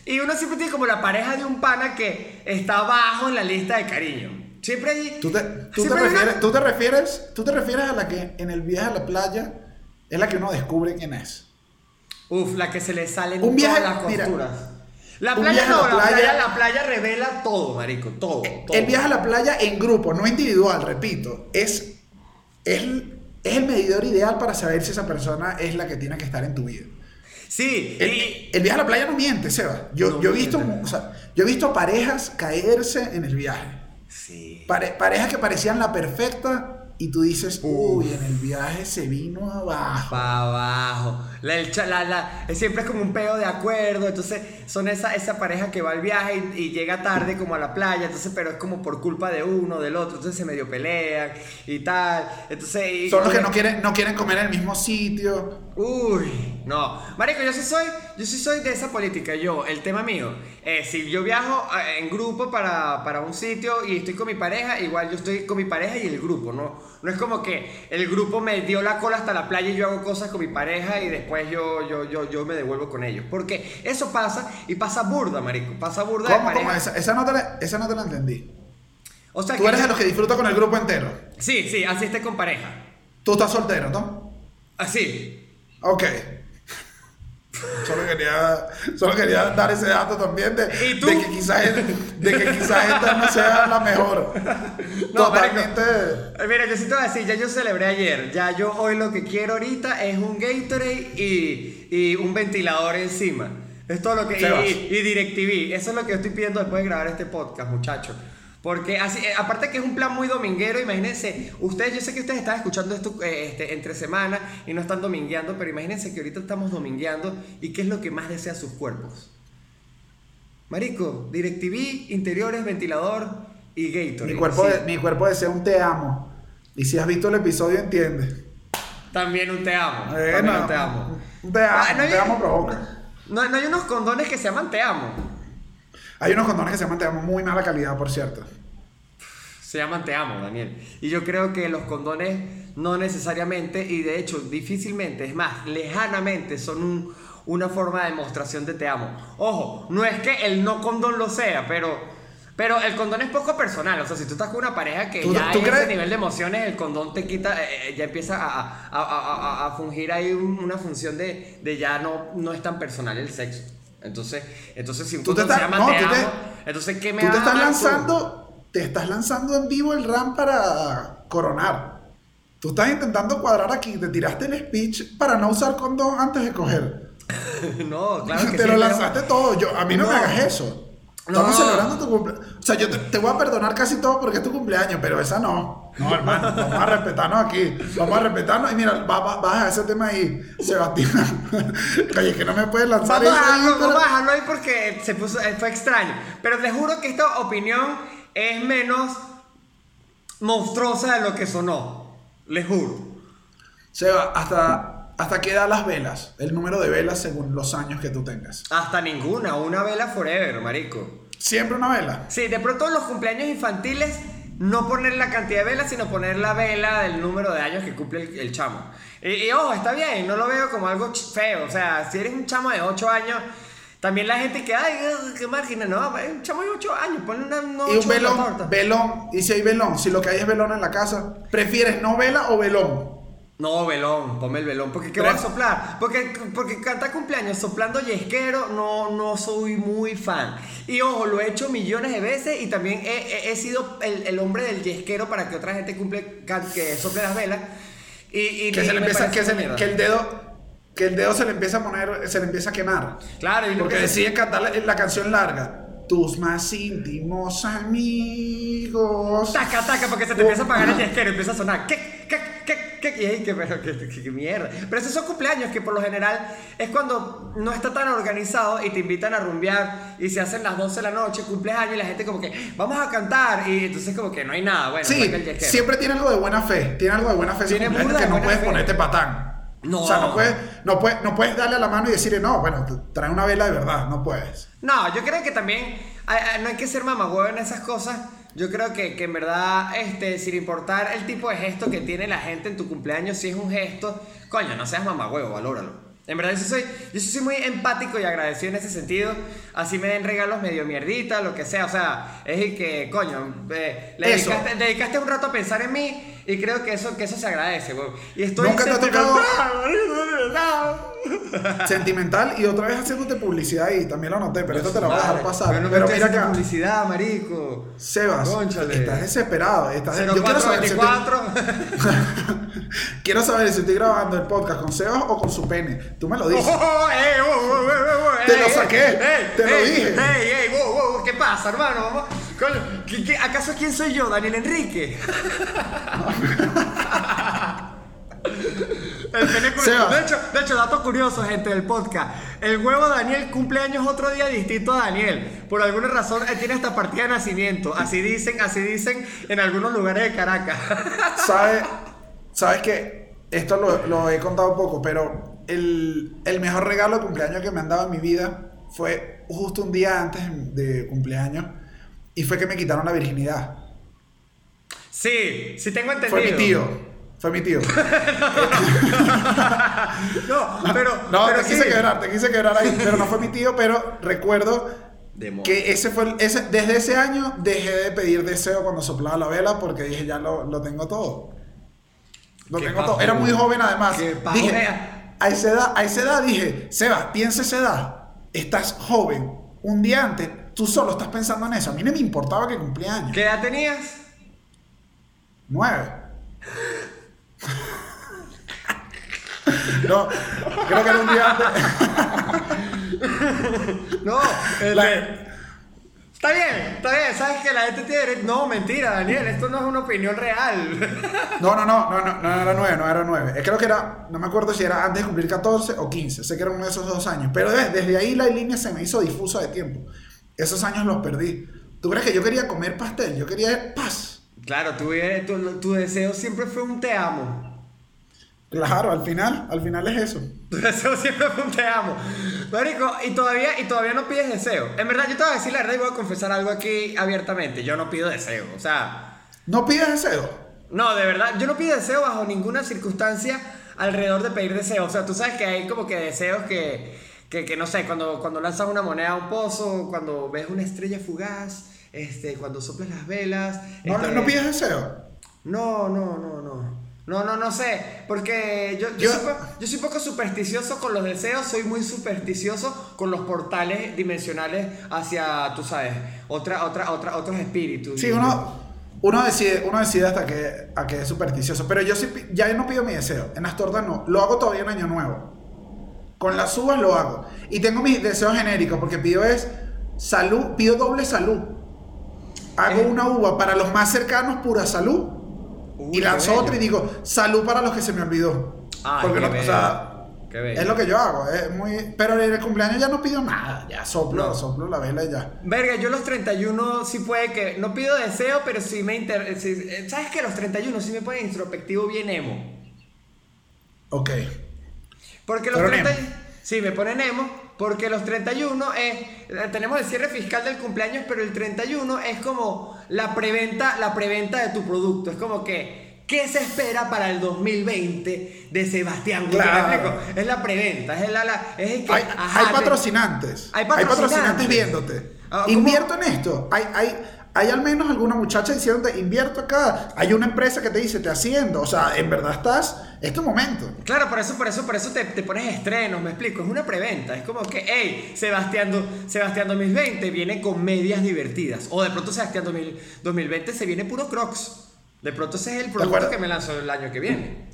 [SPEAKER 2] Y uno siempre tiene como la pareja de un pana que está abajo en la lista de cariño. Siempre hay...
[SPEAKER 1] ¿Tú te, tú, te refieres, tú, te refieres, tú te refieres a la que en el viaje a la playa es la que uno descubre quién es.
[SPEAKER 2] Uf, la que se le salen
[SPEAKER 1] Un viaje-
[SPEAKER 2] todas las
[SPEAKER 1] mira,
[SPEAKER 2] costuras. la playa no,
[SPEAKER 1] la
[SPEAKER 2] la
[SPEAKER 1] playa,
[SPEAKER 2] la playa revela todo, marico, todo, todo.
[SPEAKER 1] El viaje a la playa en grupo, no individual, repito, es es, es el medidor ideal para saber si esa persona es la que tiene que estar en tu vida.
[SPEAKER 2] Sí,
[SPEAKER 1] El,
[SPEAKER 2] y-
[SPEAKER 1] el viaje a la playa no miente, Seba. Yo,
[SPEAKER 2] No
[SPEAKER 1] yo, he visto,
[SPEAKER 2] miente.
[SPEAKER 1] o sea, yo he visto parejas caerse en el viaje.
[SPEAKER 2] Sí.
[SPEAKER 1] Pare- parejas que parecían la perfecta y tú dices, uy, en el viaje se vino abajo.
[SPEAKER 2] Pa' abajo. La, la- la- siempre es como un peo de acuerdo. Entonces, son esa, esa pareja que va al viaje y, y llega tarde como a la playa. Entonces, pero es como por culpa de uno, del otro. Entonces se medio pelean y tal. Entonces. y-
[SPEAKER 1] Son los que no quieren, no quieren comer en el mismo sitio.
[SPEAKER 2] Uy, no. Marico, yo sí soy, yo sí soy de esa política. Yo, el tema mío, es si yo viajo eh, en grupo para, para un sitio y estoy con mi pareja, igual yo estoy con mi pareja y el grupo, ¿no? No es como que el grupo me dio la cola hasta la playa y yo hago cosas con mi pareja y después yo, yo, yo, yo me devuelvo con ellos. Porque eso pasa y pasa burda, marico. Pasa burda de
[SPEAKER 1] ¿Cómo?
[SPEAKER 2] pareja.
[SPEAKER 1] ¿Cómo? Esa, esa no te la, esa no te la entendí.
[SPEAKER 2] O sea,
[SPEAKER 1] Tú
[SPEAKER 2] que
[SPEAKER 1] eres de
[SPEAKER 2] yo-
[SPEAKER 1] los que disfruta con el grupo entero.
[SPEAKER 2] Sí, sí, así esté con pareja.
[SPEAKER 1] Tú estás soltero, ¿no?
[SPEAKER 2] Así.
[SPEAKER 1] Ok. Solo quería, solo quería dar ese dato también de, de que quizás quizás esta no sea la mejor.
[SPEAKER 2] No,
[SPEAKER 1] Totalmente.
[SPEAKER 2] Eh, Mira, yo sí te voy a decir, ya yo celebré ayer. Ya yo hoy lo que quiero ahorita es un Gatorade y, y un ventilador encima. Es todo lo que. Y, y DirecTV. Eso es lo que yo estoy pidiendo después de grabar este podcast, muchachos. Porque así, eh, aparte que es un plan muy dominguero, imagínense, ustedes, yo sé que ustedes están escuchando esto eh, este, entre semana y no están domingueando, pero imagínense que ahorita estamos domingueando y qué es lo que más desea sus cuerpos. Marico, DirecTV, interiores, ventilador y Gatorade.
[SPEAKER 1] Mi cuerpo,
[SPEAKER 2] Sí.
[SPEAKER 1] mi cuerpo desea un te amo. Y si has visto el episodio, entiendes.
[SPEAKER 2] También un te amo.
[SPEAKER 1] Eh,
[SPEAKER 2] También
[SPEAKER 1] no,
[SPEAKER 2] un te amo.
[SPEAKER 1] Un te amo,
[SPEAKER 2] Ah, no
[SPEAKER 1] un te
[SPEAKER 2] hay-
[SPEAKER 1] amo provoca.
[SPEAKER 2] No, no hay unos condones que se llaman te amo.
[SPEAKER 1] Hay unos condones que se llaman te amo muy mala calidad, por cierto.
[SPEAKER 2] Se llaman te amo, Daniel. Y yo creo que los condones no necesariamente, y de hecho difícilmente, es más, lejanamente son un- una forma de demostración de te amo. Ojo, no es que el no condón lo sea, pero, pero el condón es poco personal. O sea, si tú estás con una pareja que
[SPEAKER 1] ¿Tú-
[SPEAKER 2] ya
[SPEAKER 1] tú
[SPEAKER 2] hay ese
[SPEAKER 1] crees?
[SPEAKER 2] nivel de emociones, el condón te quita, eh, eh, ya empieza a, a- a- a- a fungir ahí un- una función de, de ya no, no es tan personal el sexo. Entonces, entonces si un
[SPEAKER 1] Tú te estás-
[SPEAKER 2] llama
[SPEAKER 1] no,
[SPEAKER 2] te
[SPEAKER 1] tú te-
[SPEAKER 2] amo, entonces ¿qué me
[SPEAKER 1] Tú te estás
[SPEAKER 2] hablar tú?
[SPEAKER 1] lanzando, te estás lanzando en vivo el RAM para coronar. Tú estás intentando cuadrar aquí, te tiraste el speech para no usar condón antes de coger.
[SPEAKER 2] no, claro que
[SPEAKER 1] te
[SPEAKER 2] sí,
[SPEAKER 1] lo
[SPEAKER 2] pero-
[SPEAKER 1] lanzaste todo. Yo, a mí no, me hagas eso.
[SPEAKER 2] No.
[SPEAKER 1] Estamos celebrando tu cumpleaños. O sea, yo te, te voy a perdonar casi todo porque es tu cumpleaños, pero esa no. No, hermano, vamos a respetarnos aquí. Vamos a respetarnos. Y mira, va- va- baja ese tema ahí, Sebastián. Oye, que no me puedes lanzar
[SPEAKER 2] Vamos
[SPEAKER 1] eso ahí, pero-
[SPEAKER 2] vamos a dejarlo ahí porque se puso, eh, fue extraño. Pero les juro que esta opinión es menos monstruosa de lo que sonó. Les juro.
[SPEAKER 1] Seba, ¿hasta, ¿hasta qué edad las velas? El número de velas según los años que tú tengas.
[SPEAKER 2] Hasta ninguna, una vela forever, marico.
[SPEAKER 1] ¿Siempre una vela?
[SPEAKER 2] Sí, de pronto en los cumpleaños infantiles, no poner la cantidad de velas, sino poner la vela del número de años que cumple el, el chamo. Y, y, ojo, está bien, no lo veo como algo feo. O sea, si eres un chamo de 8 años, también la gente que, ay, qué margen, no, es un chamo de 8 años, ponle una no,
[SPEAKER 1] Y un velón, velón. Y si hay velón, si lo que hay es velón en la casa, ¿prefieres no vela o velón?
[SPEAKER 2] No, velón, ponme el velón. Porque ¿qué voy a soplar? Porque, porque cantar cumpleaños soplando yesquero no, no soy muy fan. Y ojo, lo he hecho millones de veces y también he, he- he sido el, el hombre del yesquero para que otra gente cumple, que sople las velas. Y, y
[SPEAKER 1] Que,
[SPEAKER 2] y
[SPEAKER 1] se le empieza, que, se que el dedo que el dedo se le empieza a poner, se le empieza a quemar.
[SPEAKER 2] Claro, y
[SPEAKER 1] Porque
[SPEAKER 2] que-
[SPEAKER 1] deciden cantar la, la canción larga. Tus más íntimos amigos.
[SPEAKER 2] Taca, taca, porque se te empieza a apagar el yesquero empieza a sonar. ¿Qué? ¿Qué? ¿Qué? ¿Qué? ¿qué, mierda. Pero esos son cumpleaños que por lo general es cuando no está tan organizado y te invitan a rumbear y se hacen las 12 de la noche, cumples años y la gente como que vamos a cantar y entonces como que no hay nada. Bueno,
[SPEAKER 1] Sí, siempre tiene algo de buena fe. Tiene algo de buena fe
[SPEAKER 2] Tiene
[SPEAKER 1] cumpleaños
[SPEAKER 2] burda
[SPEAKER 1] que no puedes
[SPEAKER 2] fe.
[SPEAKER 1] ponerte patán.
[SPEAKER 2] No.
[SPEAKER 1] O sea, no puedes, no, puedes, no puedes darle a la mano y decirle, no, bueno, trae una vela de verdad. No puedes.
[SPEAKER 2] No, yo creo que también no hay que ser mamagüevo en esas cosas. Yo creo que, que en verdad, este, sin importar el tipo de gesto que tiene la gente en tu cumpleaños, si es un gesto, coño, no seas mamagüevo, valóralo. En verdad, yo soy, yo soy muy empático y agradecido en ese sentido. Así me den regalos medio mierdita, lo que sea. O sea, es el que, coño, eh, le dedicaste, dedicaste un rato a pensar en mí. Y creo que eso, que eso se agradece, weón. Y estoy
[SPEAKER 1] Nunca te ha tocado-
[SPEAKER 2] sentimental.
[SPEAKER 1] Sentimental y otra vez haciéndote publicidad y también lo noté, pero esto te lo voy a dejar pasar.
[SPEAKER 2] Pero no
[SPEAKER 1] Pero mira acá,
[SPEAKER 2] publicidad, marico.
[SPEAKER 1] Sebas,
[SPEAKER 2] Cónchale.
[SPEAKER 1] estás desesperado. Estás, yo quiero saber, si estoy,
[SPEAKER 2] 0424.
[SPEAKER 1] quiero saber si estoy grabando el podcast con Sebas o con su pene. Tú me lo dices.
[SPEAKER 2] Oh, wow, wow,
[SPEAKER 1] Te lo saqué, te lo dije.
[SPEAKER 2] ¿qué pasa, hermano? Vamos, coño, ¿qué- qué- acaso quién soy yo, Daniel Enrique? El pene de hecho, de hecho, dato curioso, gente del podcast. El huevo Daniel cumple años otro día distinto a Daniel. Por alguna razón, él tiene esta partida de nacimiento. Así dicen, así dicen en algunos lugares de Caracas.
[SPEAKER 1] ¿Sabes? ¿Sabes qué? Esto lo, lo he contado poco, pero el, el mejor regalo de cumpleaños que me han dado en mi vida fue justo un día antes de cumpleaños y fue que me quitaron la virginidad.
[SPEAKER 2] Sí, sí tengo entendido.
[SPEAKER 1] Fue mi tío. Fue mi tío.
[SPEAKER 2] No, pero.
[SPEAKER 1] No,
[SPEAKER 2] pero
[SPEAKER 1] te quise
[SPEAKER 2] sí.
[SPEAKER 1] quebrar, te quise quebrar ahí, pero no fue mi tío, pero recuerdo que ese fue ese, desde ese año dejé de pedir deseo cuando soplaba la vela porque dije ya lo, lo tengo todo. Lo tengo todo. Era muy joven además. Dije, a esa edad, a esa edad dije, Seba, piensa esa edad. Estás joven. Un día antes, tú solo estás pensando en eso. A mí no me importaba que cumplía años.
[SPEAKER 2] ¿Qué edad tenías?
[SPEAKER 1] Nueve. No, creo que era un día antes.
[SPEAKER 2] No, el
[SPEAKER 1] La-
[SPEAKER 2] Está bien, está bien, sabes que la gente tiene No, mentira, Daniel, esto no es una opinión real.
[SPEAKER 1] No, no, no, no, no, no era nueve, no era nueve. Creo que era, no me acuerdo si era antes de cumplir 14 o 15. Sé que era uno de esos dos años. Pero de- desde ahí la línea se me hizo difusa de tiempo. Esos años los perdí. ¿Tú crees que yo quería comer pastel? Yo quería paz.
[SPEAKER 2] Claro, tu, tu, tu deseo siempre fue un te amo.
[SPEAKER 1] Claro, al final, al final es eso.
[SPEAKER 2] Tu deseo siempre fue un te amo. Marico, y todavía, y todavía no pides deseo. En verdad, yo te voy a decir la verdad y voy a confesar algo aquí abiertamente. Yo no pido deseo. O sea,
[SPEAKER 1] ¿No pides deseo?
[SPEAKER 2] No, de verdad, yo no pido deseo bajo ninguna circunstancia alrededor de pedir deseo. O sea, tú sabes que hay como que deseos que, que, que no sé, cuando, cuando lanzas una moneda a un pozo, cuando ves una estrella fugaz, este, cuando soplas las velas.
[SPEAKER 1] ¿No,
[SPEAKER 2] este,
[SPEAKER 1] no pides deseo?
[SPEAKER 2] No, no, no, no. No, no, no sé, porque yo, yo,
[SPEAKER 1] Yo-
[SPEAKER 2] soy, yo soy poco supersticioso con los deseos, soy muy supersticioso con los portales dimensionales hacia, tú sabes, otra, otra, otra, otros espíritus.
[SPEAKER 1] Sí, uno, uno decide, uno decide hasta que, a que es supersticioso. Pero yo sí, ya no pido mi deseo. En las tortas no. Lo hago todavía en Año Nuevo. Con las uvas lo hago. Y tengo mis deseos genéricos porque pido es salud, pido doble salud. Hago
[SPEAKER 2] Eh.
[SPEAKER 1] una uva para los más cercanos, pura salud.
[SPEAKER 2] Uy,
[SPEAKER 1] y lanzo otra y digo, salud para los que se me olvidó.
[SPEAKER 2] Ay,
[SPEAKER 1] porque no, o sea, es lo que yo hago. Es muy, pero en el cumpleaños ya no pido nada. Ya soplo,
[SPEAKER 2] No.
[SPEAKER 1] soplo la vela y ya.
[SPEAKER 2] Verga, yo los 31 sí puede que. No pido deseo, pero sí me inter. sí- eh, ¿Sabes que Los 31 sí me ponen introspectivo bien emo.
[SPEAKER 1] Ok.
[SPEAKER 2] Porque los
[SPEAKER 1] Pero
[SPEAKER 2] 30.
[SPEAKER 1] emo.
[SPEAKER 2] Sí, me ponen emo. Porque los 31 es. eh, Tenemos el cierre fiscal del cumpleaños, pero el 31 es como la preventa, la preventa de tu producto. Es como que. ¿Qué se espera para el 2020 de Sebastián?
[SPEAKER 1] Claro.
[SPEAKER 2] Es la preventa, es, la, la- es el que.
[SPEAKER 1] Hay,
[SPEAKER 2] ajá,
[SPEAKER 1] hay patrocinantes.
[SPEAKER 2] Hay
[SPEAKER 1] Hay
[SPEAKER 2] patrocinantes.
[SPEAKER 1] patrocinantes viéndote.
[SPEAKER 2] Ah.
[SPEAKER 1] Invierto en esto. Hay, hay, hay al menos alguna muchacha diciéndote, invierto acá. Hay una empresa que te dice, te haciendo. O sea, en verdad estás, es tu momento.
[SPEAKER 2] Claro, por eso, por eso, por eso te, te pones estrenos, me explico, es una preventa, es como que, hey, Sebastián, Sebastián 2020 viene con medias divertidas, o de pronto Sebastián 2000 2020 se viene puro Crocs, de pronto ese es el producto que me lanzó el año que viene.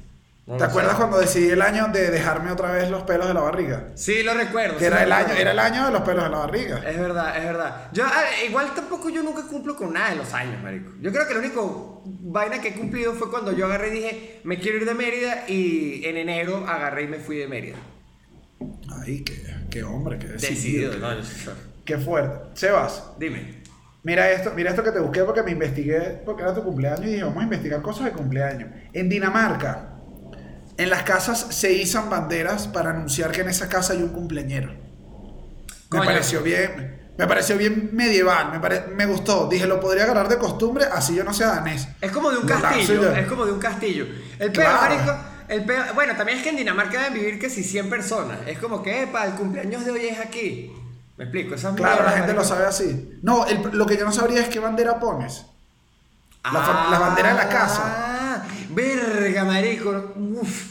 [SPEAKER 2] No
[SPEAKER 1] ¿Te acuerdas
[SPEAKER 2] sé.
[SPEAKER 1] cuando decidí el año de dejarme otra vez los pelos de la barriga?
[SPEAKER 2] Sí, lo recuerdo.
[SPEAKER 1] Que
[SPEAKER 2] sí
[SPEAKER 1] era el año, era el año de los pelos de la barriga.
[SPEAKER 2] Es verdad, es verdad. Yo, ah, igual tampoco yo nunca cumplo con nada de los años, marico. Yo creo que la única vaina que he cumplido fue cuando yo agarré y dije, me quiero ir de Mérida, y en enero agarré y me fui de Mérida.
[SPEAKER 1] Ay, qué, qué hombre, qué
[SPEAKER 2] Decidido,
[SPEAKER 1] decidido.
[SPEAKER 2] no, yo-
[SPEAKER 1] Qué fuerte. Sebas,
[SPEAKER 2] Dime.
[SPEAKER 1] mira esto, mira esto que te busqué porque me investigué, porque era tu cumpleaños y dije, vamos a investigar cosas de cumpleaños. En Dinamarca, en las casas se izan banderas para anunciar que en esa casa hay un cumpleañero. Me
[SPEAKER 2] Coño.
[SPEAKER 1] pareció bien, me pareció bien medieval, me, pare- me gustó. Dije, lo podría agarrar de costumbre, así yo no sea danés.
[SPEAKER 2] Es como de un
[SPEAKER 1] Lo lanzo
[SPEAKER 2] castillo,
[SPEAKER 1] ya.
[SPEAKER 2] es como de un castillo. El peor,
[SPEAKER 1] Claro.
[SPEAKER 2] marico, el peor, bueno, también es que en Dinamarca deben vivir que si 100 personas. Es como que, epa, el cumpleaños de hoy es aquí. Me explico, esas
[SPEAKER 1] Claro, la gente lo sabe así. No, el- lo que yo no sabría es qué bandera pones. La, fa- la bandera de la casa.
[SPEAKER 2] Ah, Verga, marico. Uf.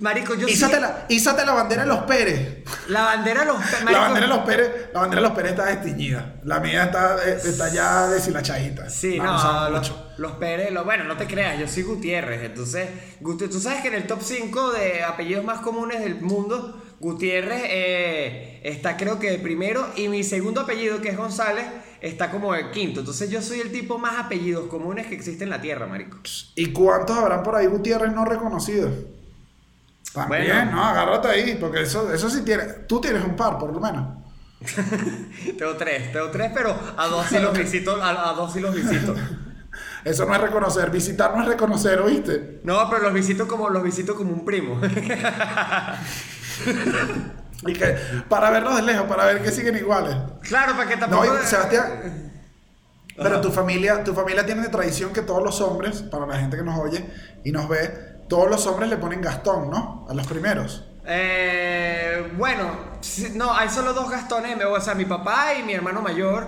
[SPEAKER 2] Marico, yo sí-
[SPEAKER 1] Ízate la, ízate la bandera de los Pérez.
[SPEAKER 2] La bandera de los pe-
[SPEAKER 1] La
[SPEAKER 2] marico,
[SPEAKER 1] bandera de los Pérez, la bandera de los Pérez está desteñida. La mía está, eh, está ya deshilachadita.
[SPEAKER 2] Sí,
[SPEAKER 1] La
[SPEAKER 2] no, los, Pérez, los- bueno, no te creas, yo soy Gutiérrez, entonces, Gut- tú sabes que en el top 5 de apellidos más comunes del mundo, Gutiérrez eh, está creo que de primero y mi segundo apellido, que es González, está como de quinto, entonces yo soy el tipo más apellidos comunes que existe en la tierra, marico.
[SPEAKER 1] ¿Y cuántos habrán por ahí Gutiérrez no reconocidos? También,
[SPEAKER 2] Bueno.
[SPEAKER 1] no, agárrate ahí, porque eso, eso sí tiene. Tú tienes un par, por lo menos.
[SPEAKER 2] tengo tres, tengo tres, pero a dos sí los visito, a, a dos sí los visito.
[SPEAKER 1] Eso no es reconocer. Visitar no es reconocer, ¿oíste?
[SPEAKER 2] No, pero los visito como, los visito como un primo.
[SPEAKER 1] Y que, para verlos de lejos, para ver que siguen iguales.
[SPEAKER 2] claro, para que
[SPEAKER 1] No,
[SPEAKER 2] tampoco...
[SPEAKER 1] y Sebastián. Pero tu familia, tu familia tiene de tradición que todos los hombres, para la gente que nos oye y nos ve, todos los hombres le ponen Gastón, ¿no? A los primeros.
[SPEAKER 2] Eh, bueno, no, hay solo dos Gastones, o sea, mi papá y mi hermano mayor.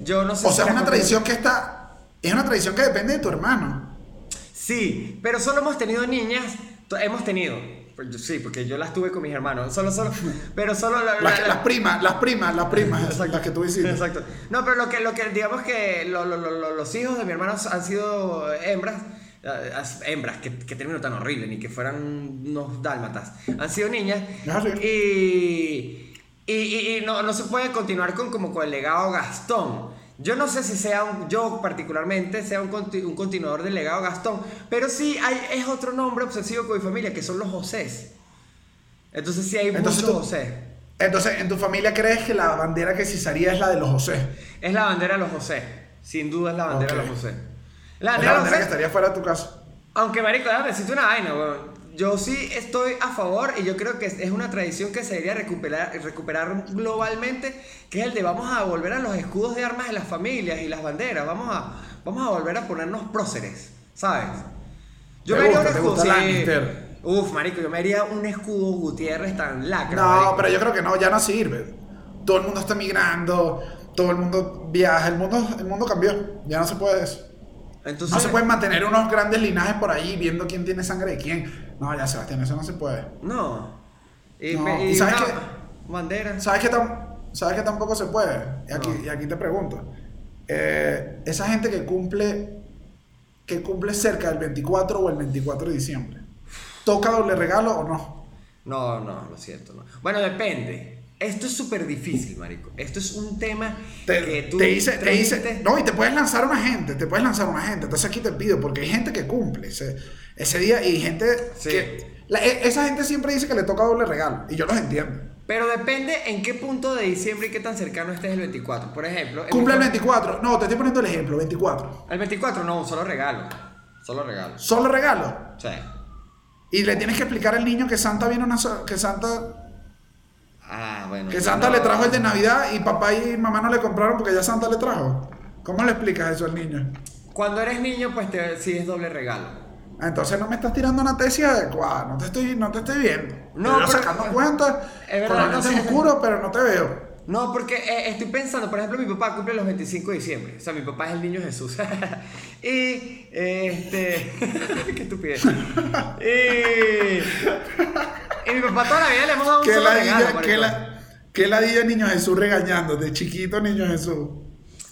[SPEAKER 2] Yo no sé
[SPEAKER 1] O
[SPEAKER 2] si
[SPEAKER 1] sea, es
[SPEAKER 2] la
[SPEAKER 1] una tradición que está. Es una tradición que depende de tu hermano.
[SPEAKER 2] Sí, pero solo hemos tenido niñas, hemos tenido. pues Sí, porque yo las tuve con mis hermanos, solo, solo, pero solo la-
[SPEAKER 1] Las,
[SPEAKER 2] la-
[SPEAKER 1] las primas, las primas, las primas, las que tú hiciste.
[SPEAKER 2] Exacto. No, pero lo que, lo que digamos que lo- lo- lo- lo- los hijos de mi hermano han sido hembras, as- hembras, que, que término tan horrible, ni que fueran unos dálmatas, han sido niñas.
[SPEAKER 1] Ah, sí.
[SPEAKER 2] Y, y, y- y no, no se puede continuar con, como con el legado Gastón. Yo no sé si sea un, yo particularmente sea un, un continuador del legado Gastón, pero sí hay, es otro nombre obsesivo con mi familia, que son los Josés. Entonces sí hay
[SPEAKER 1] Entonces
[SPEAKER 2] muchos
[SPEAKER 1] tú-
[SPEAKER 2] José.
[SPEAKER 1] Entonces, ¿en tu familia crees que la bandera que se izaría es la de los José?
[SPEAKER 2] Es la bandera de los José. Sin duda es la bandera
[SPEAKER 1] Ok.
[SPEAKER 2] de los José. La
[SPEAKER 1] la
[SPEAKER 2] los
[SPEAKER 1] bandera que estaría fuera de tu casa.
[SPEAKER 2] Aunque, marico, déjame decirte una vaina, weón. Yo sí estoy a favor y yo creo que es una tradición que se debería recuperar, recuperar globalmente, que es el de vamos a volver a los escudos de armas de las familias y las banderas. Vamos a, vamos a volver a ponernos próceres, ¿sabes? Yo
[SPEAKER 1] ¿Te
[SPEAKER 2] me haría
[SPEAKER 1] gusta?
[SPEAKER 2] un
[SPEAKER 1] ¿Te
[SPEAKER 2] escudo. sí. Uf, marico, yo me haría un escudo Gutiérrez tan lacra.
[SPEAKER 1] No,
[SPEAKER 2] marico.
[SPEAKER 1] pero yo creo que no, ya no sirve. Todo el mundo está migrando, todo el mundo viaja, el mundo, el mundo cambió. Ya no se puede eso.
[SPEAKER 2] Entonces,
[SPEAKER 1] No se pueden mantener unos grandes linajes por ahí viendo quién tiene sangre de quién. No, ya Sebastián, eso no se puede.
[SPEAKER 2] No. Y,
[SPEAKER 1] No, ¿y sabes
[SPEAKER 2] una
[SPEAKER 1] qué?
[SPEAKER 2] Bandera.
[SPEAKER 1] ¿Sabes tam- ¿Sabes qué tampoco se puede? Y aquí,
[SPEAKER 2] No.
[SPEAKER 1] y aquí te pregunto. Eh, esa gente que cumple, que cumple cerca del 24 o el 24 de diciembre, ¿toca doble regalo o no?
[SPEAKER 2] No, no, lo siento, no. Bueno, depende. Esto es súper difícil, marico. Esto es un tema
[SPEAKER 1] Te,
[SPEAKER 2] que tú
[SPEAKER 1] te dice, te dice, no, y te puedes lanzar una gente, te puedes lanzar una gente. Entonces aquí te pido, porque hay gente que cumple ese, ese día y gente
[SPEAKER 2] Sí.
[SPEAKER 1] que... la- e- esa gente siempre dice que le toca doble regalo, y yo los entiendo.
[SPEAKER 2] Pero depende en qué punto de diciembre y qué tan cercano estés el 24. Por ejemplo,
[SPEAKER 1] Cumple el
[SPEAKER 2] mi-
[SPEAKER 1] 24, no, te estoy poniendo el ejemplo, 24.
[SPEAKER 2] El 24 no, solo regalo. Solo regalo.
[SPEAKER 1] Solo regalo.
[SPEAKER 2] Sí.
[SPEAKER 1] Y le tienes que explicar al niño que Santa viene una que Santa
[SPEAKER 2] Ah, bueno.
[SPEAKER 1] que Santa
[SPEAKER 2] no.
[SPEAKER 1] le trajo el de Navidad y papá y mamá no le compraron porque ya Santa le trajo. ¿Cómo le explicas eso al niño?
[SPEAKER 2] Cuando eres niño, pues te, sí es doble regalo.
[SPEAKER 1] Ah, Entonces no me estás tirando una tesis adecuada, no te estoy, no te estoy viendo.
[SPEAKER 2] No, pero-
[SPEAKER 1] sacando cuentas,
[SPEAKER 2] Es verdad,
[SPEAKER 1] con
[SPEAKER 2] no sé.
[SPEAKER 1] oscuros, pero no te veo.
[SPEAKER 2] No, porque eh, estoy pensando, por ejemplo, mi papá cumple los 25 de diciembre. O sea, mi papá es el niño Jesús. y, este. qué estupidez. y. Y mi papá toda la vida le hemos dado un
[SPEAKER 1] ¿Qué
[SPEAKER 2] solo regalo,
[SPEAKER 1] qué la, qué ladilla niño Jesús regañando, de chiquito niño Jesús.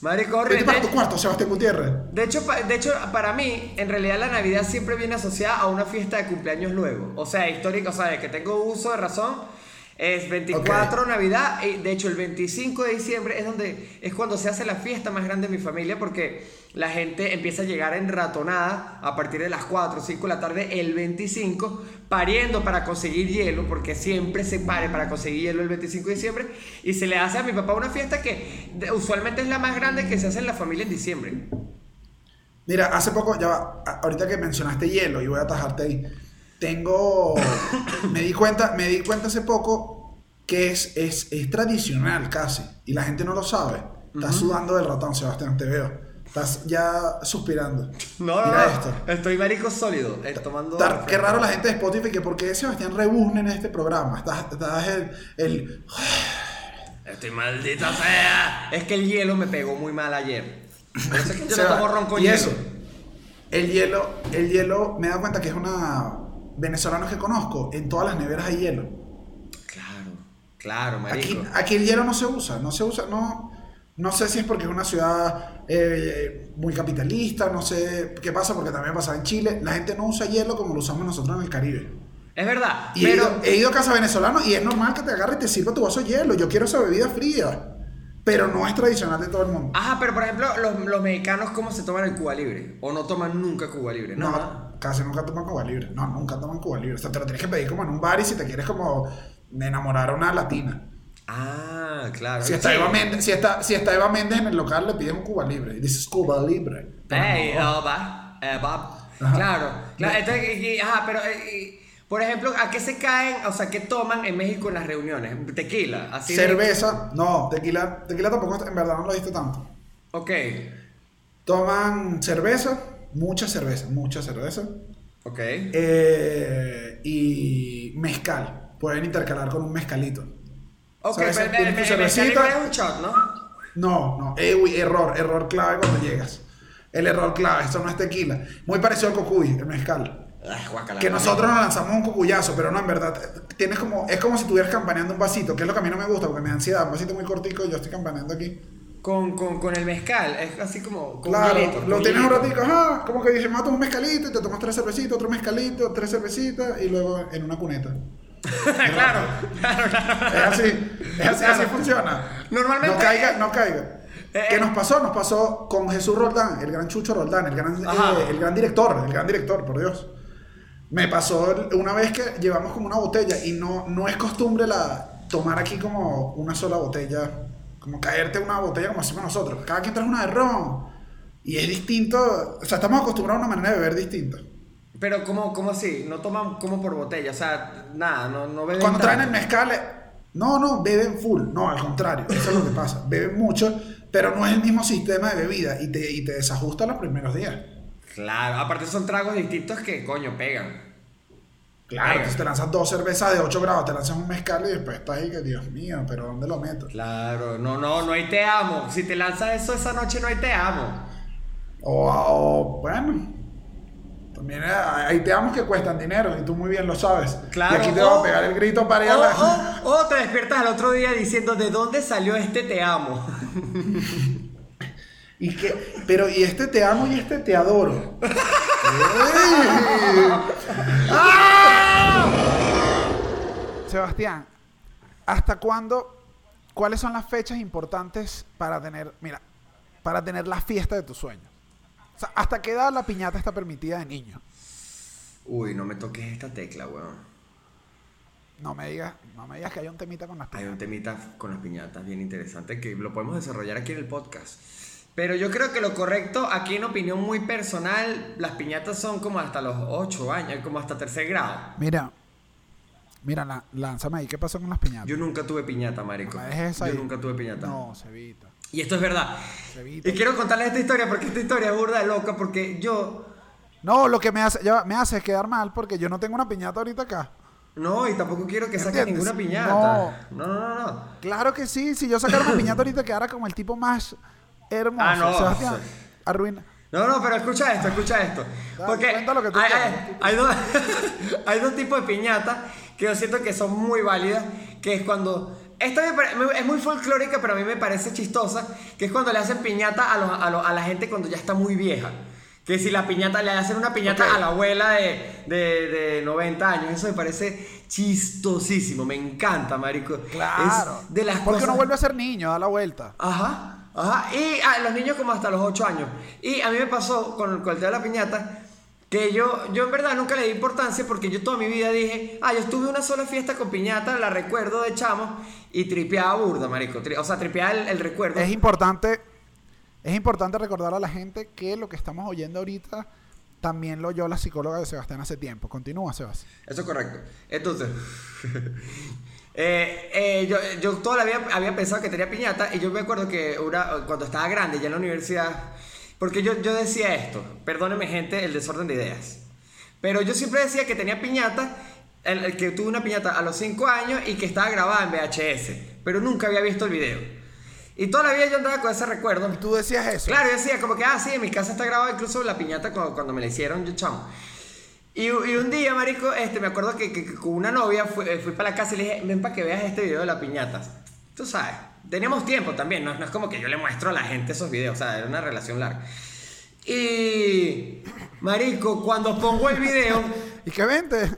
[SPEAKER 2] Marico,
[SPEAKER 1] Vete para tu cuarto, Sebastián Gutiérrez.
[SPEAKER 2] de hecho, de hecho, para mí, en realidad la Navidad siempre viene asociada a una fiesta de cumpleaños luego. O sea, histórica, o sea, de que tengo uso de razón. Es 24 Navidad, y de hecho el 25 de diciembre es donde es cuando se hace la fiesta más grande de mi familia porque la gente empieza a llegar enratonada a partir de las 4 o 5 de la tarde el 25 pariendo para conseguir hielo porque siempre se pare para conseguir hielo el 25 de diciembre y se le hace a mi papá una fiesta que usualmente es la más grande que se hace en la familia en diciembre.
[SPEAKER 1] Mira, hace poco, ya ahorita que mencionaste hielo, y voy a atajarte ahí. Tengo. me di cuenta, me di cuenta hace poco que es, es, es tradicional casi. Y la gente no lo sabe. Estás sudando del ratón, Sebastián, te veo. Estás ya suspirando.
[SPEAKER 2] No, no,
[SPEAKER 1] Mira
[SPEAKER 2] no,
[SPEAKER 1] esto.
[SPEAKER 2] estoy marico sólido, eh, tomando...
[SPEAKER 1] Tar- qué raro la gente de Spotify que por qué Sebastián rebuzna en este programa. Estás, estás el, el-
[SPEAKER 2] Estoy maldita sea. Es que el hielo me pegó muy mal ayer. Por eso es que yo no tomo ron con
[SPEAKER 1] y
[SPEAKER 2] hielo.
[SPEAKER 1] eso. El hielo, el hielo, me he dado cuenta que es una venezolanos que conozco, en todas las neveras hay hielo.
[SPEAKER 2] Claro, claro,
[SPEAKER 1] Aquí,
[SPEAKER 2] marico.
[SPEAKER 1] aquí el hielo no se usa, no se usa, no, no sé si es porque es una ciudad eh, muy capitalista, no sé qué pasa, porque también pasa en Chile, la gente no usa hielo como lo usamos nosotros en el Caribe.
[SPEAKER 2] Es verdad,
[SPEAKER 1] Y he,
[SPEAKER 2] pero...
[SPEAKER 1] ido, he ido a casa venezolana y es normal que te agarre y te sirva tu vaso de hielo. Yo quiero esa bebida fría, pero no es tradicional de todo el mundo.
[SPEAKER 2] Ajá, pero por ejemplo, los, los mexicanos, ¿cómo se toman el Cuba Libre? ¿O no toman nunca Cuba Libre? No,
[SPEAKER 1] No, casi nunca toman Cuba Libre. No, nunca toman Cuba Libre. O sea, te lo tienes que pedir como en un bar y si te quieres como enamorar a una latina.
[SPEAKER 2] Ah, claro.
[SPEAKER 1] Si está,
[SPEAKER 2] Sí.
[SPEAKER 1] Eva Méndez, si, está, si está Eva Méndez en el local, le piden un Cuba Libre. Y dices Cuba Libre.
[SPEAKER 2] Hey,
[SPEAKER 1] No.
[SPEAKER 2] Eva, Eva.
[SPEAKER 1] Ajá.
[SPEAKER 2] Claro, claro. Entonces, y- ajá, pero, eh, y, por ejemplo, ¿a qué se caen, o sea, qué toman en México en las reuniones? Tequila, así de-
[SPEAKER 1] Cerveza, no, tequila, tequila tampoco, en verdad no lo diste tanto.
[SPEAKER 2] Ok,
[SPEAKER 1] Toman cerveza, mucha cerveza, mucha cerveza.
[SPEAKER 2] ok.
[SPEAKER 1] Eh, y mezcal. Pueden intercalar con un mezcalito.
[SPEAKER 2] Ok,
[SPEAKER 1] ¿Sabes?
[SPEAKER 2] pero me, me,
[SPEAKER 1] cervecita.
[SPEAKER 2] es un shot, ¿no?
[SPEAKER 1] No, no, eh, uy, error, error clave cuando llegas. El error clave, esto no es tequila. Muy parecido al cocuy, el mezcal.
[SPEAKER 2] Ay.
[SPEAKER 1] Que nosotros nos lanzamos un cucuyazo, pero no, en verdad, tienes como, es como si estuvieras campaneando un vasito, que es lo que a mí no me gusta, porque me da ansiedad. Un vasito muy cortico y yo estoy campaneando aquí.
[SPEAKER 2] Con, con, con el mezcal, es así como... con
[SPEAKER 1] Claro,
[SPEAKER 2] hielito,
[SPEAKER 1] lo
[SPEAKER 2] con
[SPEAKER 1] tienes un ratico, ajá, como que dices, me voy a tomar un mezcalito y te tomas tres cervecitas, otro mezcalito, tres cervecitas y luego en una cuneta.
[SPEAKER 2] claro, claro, claro.
[SPEAKER 1] Es así, es así, así funciona.
[SPEAKER 2] Normalmente-
[SPEAKER 1] No caiga, no caiga.
[SPEAKER 2] Eh,
[SPEAKER 1] ¿Qué
[SPEAKER 2] eh.
[SPEAKER 1] nos pasó? Nos pasó con Jesús Roldán, el gran Chucho Roldán, el gran, eh, el gran director, el gran director, por Dios. Me pasó una vez que llevamos como una botella y no, no es costumbre la, tomar aquí como una sola botella, como caerte una botella como hacemos nosotros. Cada quien trae una de ron y es distinto, o sea, estamos acostumbrados a una manera de beber distinta.
[SPEAKER 2] Pero ¿cómo, cómo así? No toman como por botella, o sea, nada, no, no beben
[SPEAKER 1] Cuando traen el mezcal, eh, no, no, beben full, no, al contrario, eso es lo que pasa. Beben mucho, pero no es el mismo sistema de bebida y te, y te desajusta los primeros días.
[SPEAKER 2] Claro, aparte son tragos distintos que, coño, pegan.
[SPEAKER 1] Claro, entonces te lanzas dos cervezas de 8 grados, te lanzas un mezcal y después estás ahí que, Dios mío, pero ¿dónde lo meto?
[SPEAKER 2] Claro, no, no, no hay te amo. Si te lanzas eso esa noche, no hay te amo.
[SPEAKER 1] O, o, bueno, también hay teamos que cuestan dinero y tú muy bien lo sabes.
[SPEAKER 2] Claro.
[SPEAKER 1] Y aquí te voy a pegar el grito para ir a la...
[SPEAKER 2] o- o te despiertas al otro día diciendo, ¿de dónde salió este te amo?
[SPEAKER 1] Y que, pero y este te amo y este te adoro. ¡Ey! Sebastián, ¿hasta cuándo? ¿Cuáles son las fechas importantes para tener, mira, para tener la fiesta de tus sueños? O sea, ¿hasta qué edad la piñata está permitida de niño?
[SPEAKER 2] Uy, no me toques esta tecla, weón.
[SPEAKER 1] No me digas, no me digas que hay un temita con las
[SPEAKER 2] Hay
[SPEAKER 1] piñatas.
[SPEAKER 2] un temita con las piñatas bien interesante que lo podemos desarrollar aquí en el podcast. Pero yo creo que lo correcto, aquí en opinión muy personal, las piñatas son como hasta los 8 años, como hasta tercer grado.
[SPEAKER 1] Mira, mira, la- lánzame ahí, ¿qué pasó con las piñatas?
[SPEAKER 2] Yo nunca tuve piñata, marico.
[SPEAKER 1] No dejes
[SPEAKER 2] Yo
[SPEAKER 1] ahí.
[SPEAKER 2] nunca tuve piñata.
[SPEAKER 1] No, Cevita.
[SPEAKER 2] Y esto es verdad.
[SPEAKER 1] Cevita.
[SPEAKER 2] Y quiero contarles esta historia porque esta historia es burda de loca porque yo...
[SPEAKER 1] No, lo que me hace, ya me hace es quedar mal porque yo no tengo una piñata ahorita acá.
[SPEAKER 2] No, y tampoco quiero que saquen ninguna piñata. No, no, no, no.
[SPEAKER 1] Claro que sí, si yo sacara una piñata ahorita quedara como el tipo más hermoso.
[SPEAKER 2] Ah, no,
[SPEAKER 1] Sebastián, arruina.
[SPEAKER 2] No, no, pero escucha esto, escucha esto.
[SPEAKER 1] Dale,
[SPEAKER 2] Porque
[SPEAKER 1] lo que tú
[SPEAKER 2] hay, hay- hay dos, hay dos tipos de piñatas que yo siento que son muy válidas, que es cuando... Esta me es muy folclórica, pero a mí me parece chistosa, que es cuando le hacen piñata a, los- a, los- a la gente cuando ya está muy vieja. Que si la piñata, le hacen una piñata a la abuela de, de, de 90 años, eso me parece chistosísimo, me encanta, marico.
[SPEAKER 1] Claro.
[SPEAKER 2] Es de las
[SPEAKER 1] porque
[SPEAKER 2] cosas...
[SPEAKER 1] no vuelve a ser niño, da la vuelta.
[SPEAKER 2] Ajá, ajá. Y a los niños como hasta los 8 años. Y a mí me pasó con, con el tema de la piñata que yo, yo en verdad nunca le di importancia porque yo toda mi vida dije, ah, yo estuve una sola fiesta con piñata, la recuerdo de chamo y tripeaba burda, marico. O sea, tripeaba el, el recuerdo.
[SPEAKER 1] Es importante, es importante recordar a la gente que lo que estamos oyendo ahorita también lo oyó la psicóloga de Sebastián hace tiempo. Continúa, Sebastián.
[SPEAKER 2] Eso es correcto. Entonces, eh, eh, yo, yo toda la vida había pensado que tenía piñata y yo me acuerdo que una, cuando estaba grande ya en la universidad, porque yo, yo decía esto, perdóneme gente el desorden de ideas, pero yo siempre decía que tenía piñata, el, el que tuve una piñata a los 5 años y que estaba grabada en VHS, pero nunca había visto el video. Y toda la vida yo andaba con ese recuerdo.
[SPEAKER 1] Tú decías eso.
[SPEAKER 2] Claro, yo decía como que, ah, sí, en mi casa está grabada incluso la piñata cuando, cuando me la hicieron, yo chamo. Y, y un día, marico, este, me acuerdo que, que- que con una novia fui, fui para la casa y le dije, ven para que veas este video de la piñata. Tú sabes, teníamos tiempo también, no, no es como que yo le muestro a la gente esos videos, o sea, era una relación larga. Y, marico, cuando pongo el video,
[SPEAKER 1] Y que vente,